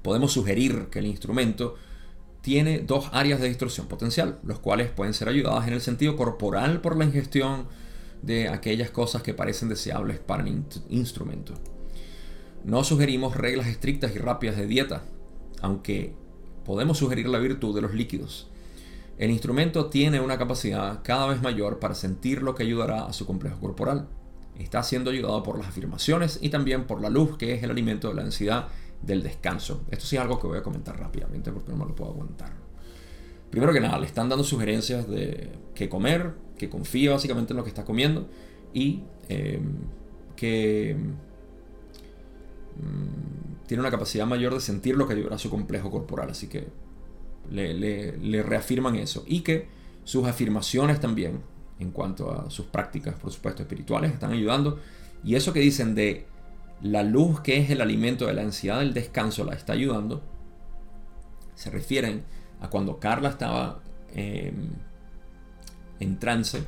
Podemos sugerir que el instrumento tiene dos áreas de distorsión potencial, los cuales pueden ser ayudadas en el sentido corporal por la ingestión de aquellas cosas que parecen deseables para el instrumento. No sugerimos reglas estrictas y rápidas de dieta, aunque podemos sugerir la virtud de los líquidos. El instrumento tiene una capacidad cada vez mayor para sentir lo que ayudará a su complejo corporal. Está siendo ayudado por las afirmaciones y también por la luz, que es el alimento de la ansiedad del descanso. Esto sí es algo que voy a comentar rápidamente porque no me lo puedo aguantar. Primero que nada, le están dando sugerencias de qué comer, que confíe básicamente en lo que está comiendo y em, que mm, tiene una capacidad mayor de sentir lo que ayudará a su complejo corporal. Así que le, reafirman eso. Y que sus afirmaciones también, en cuanto a sus prácticas, por supuesto, espirituales, están ayudando. Y eso que dicen de la luz que es el alimento de la ansiedad del descanso la está ayudando, se refieren a cuando Carla estaba em, en trance,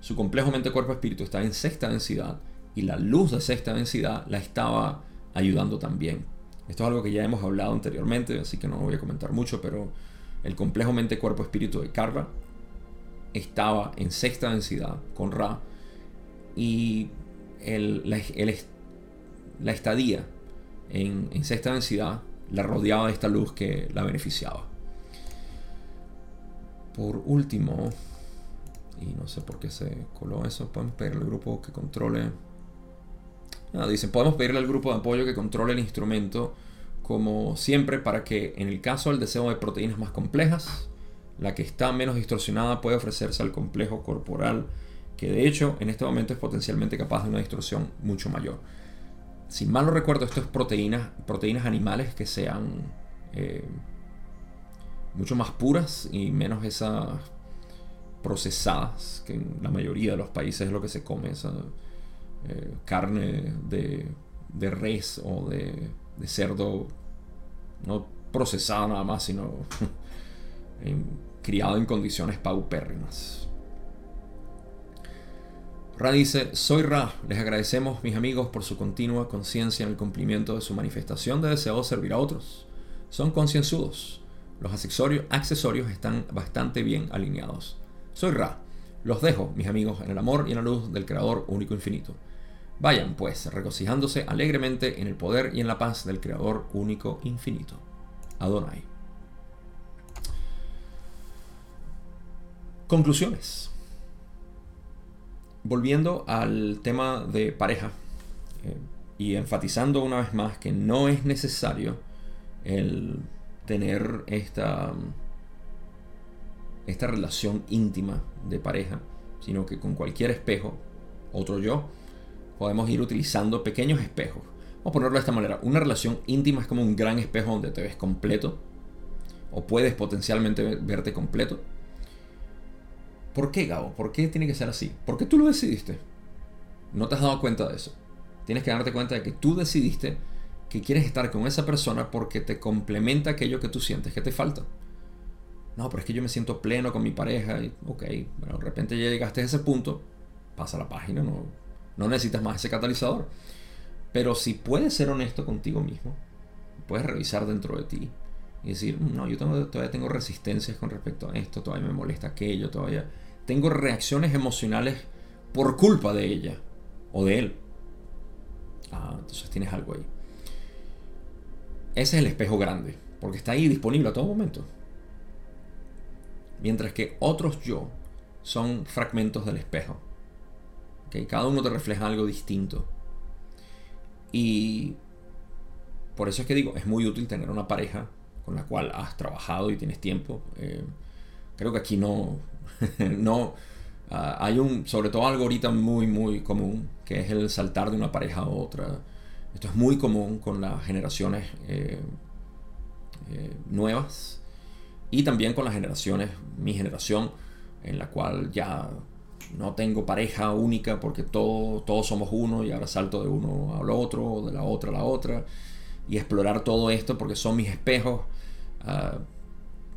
su complejo mente, cuerpo, espíritu estaba en sexta densidad y la luz de sexta densidad la estaba ayudando también. Esto es algo que ya hemos hablado anteriormente, así que no voy a comentar mucho, pero el complejo mente, cuerpo, espíritu de Carla estaba en sexta densidad con Ra y el, el, la estadía en, sexta densidad la rodeaba de esta luz que la beneficiaba. Por último, y no sé por qué se coló eso, pueden pedirle al grupo que controle. Ah, dicen, podemos pedirle al grupo de apoyo que controle el instrumento como siempre para que en el caso del deseo de proteínas más complejas, la que está menos distorsionada puede ofrecerse al complejo corporal, que de hecho en este momento es potencialmente capaz de una distorsión mucho mayor si mal no recuerdo, esto es proteínas, proteínas animales que sean eh, mucho más puras y menos esas procesadas, que en la mayoría de los países es lo que se come, eh, carne de, res o de, de, cerdo, no procesada nada más, sino criado en condiciones paupérrimas. Ra dice, soy Ra, les agradecemos mis amigos por su continua conciencia en el cumplimiento de su manifestación de deseo de servir a otros. Son concienzudos. Los accesorios, accesorios están bastante bien alineados. Soy Ra. Los dejo, mis amigos, en el amor y en la luz del Creador único infinito. Vayan, pues, regocijándose alegremente en el poder y en la paz del Creador único infinito. Adonai. Conclusiones. Volviendo al tema de pareja eh, y enfatizando una vez más que no es necesario el tener esta, esta relación íntima de pareja, sino que con cualquier espejo, otro yo, podemos ir utilizando pequeños espejos. Vamos a ponerlo de esta manera. Una relación íntima es como un gran espejo donde te ves completo o puedes potencialmente verte completo. ¿Por qué, Gabo? ¿Por qué tiene que ser así? Porque tú lo decidiste. No te has dado cuenta de eso. Tienes que darte cuenta de que tú decidiste que quieres estar con esa persona porque te complementa aquello que tú sientes que te falta. No, pero es que yo me siento pleno con mi pareja. Y, ok, bueno, de repente ya llegaste a ese punto, pasa la página, no, no necesitas más ese catalizador. Pero si puedes ser honesto contigo mismo, puedes revisar dentro de ti y decir, mm, no, yo todavía tengo resistencias con respecto a esto, todavía me molesta aquello, todavía tengo reacciones emocionales por culpa de ella o de él. Ah, entonces tienes algo ahí. Ese es el espejo grande, porque está ahí disponible a todo momento. Mientras que otros yo son fragmentos del espejo. Cada uno te refleja algo distinto. Y por eso es que digo, es muy útil tener una pareja con la cual has trabajado y tienes tiempo. Eh, creo que aquí no, no ah, hay un, sobre todo algo ahorita muy, muy común, que es el saltar de una pareja a otra. Esto es muy común con las generaciones eh, eh, nuevas y también con las generaciones, mi generación, en la cual ya no tengo pareja única porque todo, todos somos uno y ahora salto de uno al otro, de la otra a la otra, y explorar todo esto porque son mis espejos. Ah,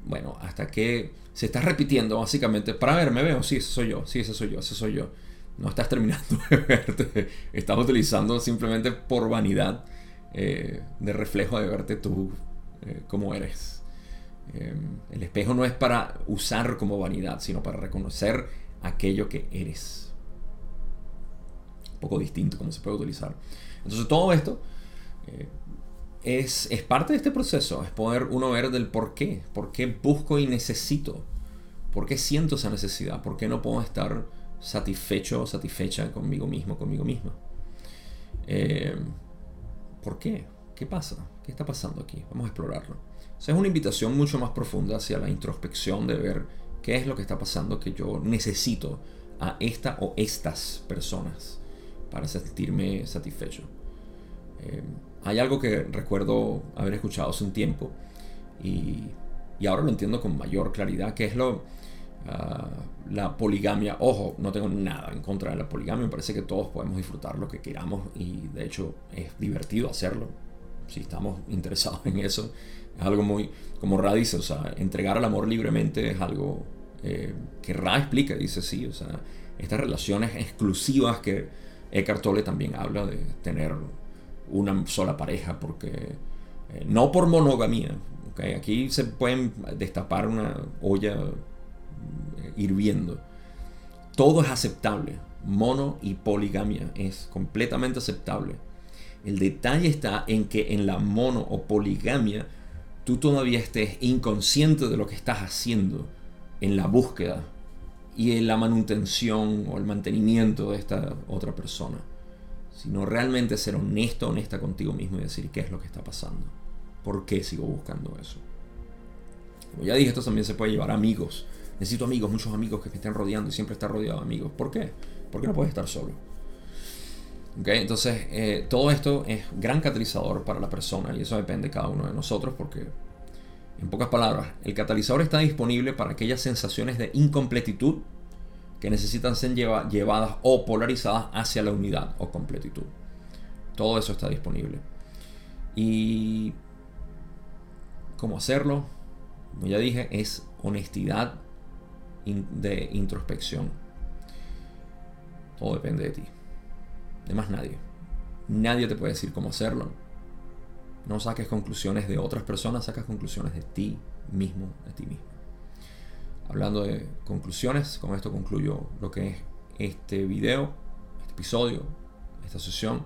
bueno, hasta que se está repitiendo básicamente, para ver, me veo, sí, ese soy yo, sí, ese soy yo, ese soy yo. No estás terminando de verte, estás utilizando simplemente por vanidad eh, de reflejo de verte tú eh, como eres. Eh, el espejo no es para usar como vanidad, sino para reconocer aquello que eres. Un poco distinto como se puede utilizar. Entonces todo esto eh, es, es, parte de este proceso, es poder uno ver del por qué, por qué busco y necesito, por qué siento esa necesidad, por qué no puedo estar satisfecho o satisfecha conmigo mismo, conmigo misma. Eh, ¿Por qué? ¿Qué pasa? ¿Qué está pasando aquí? Vamos a explorarlo. es una invitación mucho más profunda hacia la introspección de ver qué es lo que está pasando que yo necesito a esta o estas personas para sentirme satisfecho. Eh, hay algo que recuerdo haber escuchado hace un tiempo y, ahora lo entiendo con mayor claridad, que es lo, ah, la poligamia. Ojo, no tengo nada en contra de la poligamia, me parece que todos podemos disfrutar lo que queramos y de hecho es divertido hacerlo si estamos interesados en eso es algo muy, como Ra dice, o sea, entregar al amor libremente es algo eh, que Ra explica, dice sí, o sea, estas relaciones exclusivas que Eckhart Tolle también habla de tener una sola pareja, porque eh, no por monogamia, ¿okay? aquí se pueden destapar una olla eh, hirviendo. Todo es aceptable, mono y poligamia es completamente aceptable. El detalle está en que en la mono o poligamia tú todavía estés inconsciente de lo que estás haciendo en la búsqueda y en la manutención o el mantenimiento de esta otra persona, sino realmente ser honesto, honesta contigo mismo y decir qué es lo que está pasando, por qué sigo buscando eso. Como ya dije, esto también se puede llevar a amigos. Necesito amigos, muchos amigos que me estén rodeando y siempre estar rodeado de amigos. ¿Por qué? Porque no puedes estar solo. Entonces, eh, todo esto es gran catalizador para la persona y eso depende de cada uno de nosotros porque, en pocas palabras, el catalizador está disponible para aquellas sensaciones de incompletitud que necesitan ser llevadas o polarizadas hacia la unidad o completitud. Todo eso está disponible. Y cómo hacerlo, como ya dije, es honestidad de introspección. Todo depende de ti de más nadie. Nadie te puede decir cómo hacerlo. No saques conclusiones de otras personas, sacas conclusiones de ti mismo, de ti mismo. hablando de conclusiones, con esto concluyo lo que es este video, este episodio, esta sesión.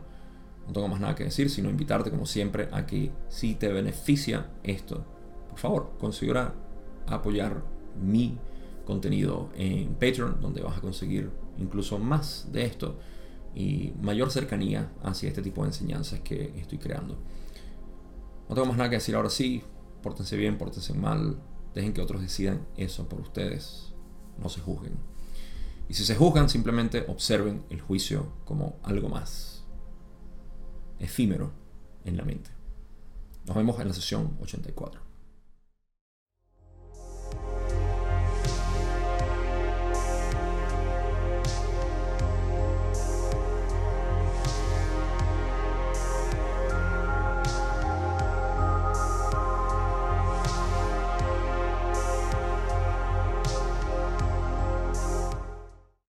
No tengo más nada que decir, sino invitarte como siempre a que si te beneficia esto, por favor, considera apoyar mi contenido en Patreon, donde vas a conseguir incluso más de esto y mayor cercanía hacia este tipo de enseñanzas que estoy creando. No tengo más nada que decir ahora sí, pórtense bien, pórtense mal, dejen que otros decidan eso por ustedes, no se juzguen. Y si se juzgan, simplemente observen el juicio como algo más efímero en la mente. Nos vemos en la sesión 84.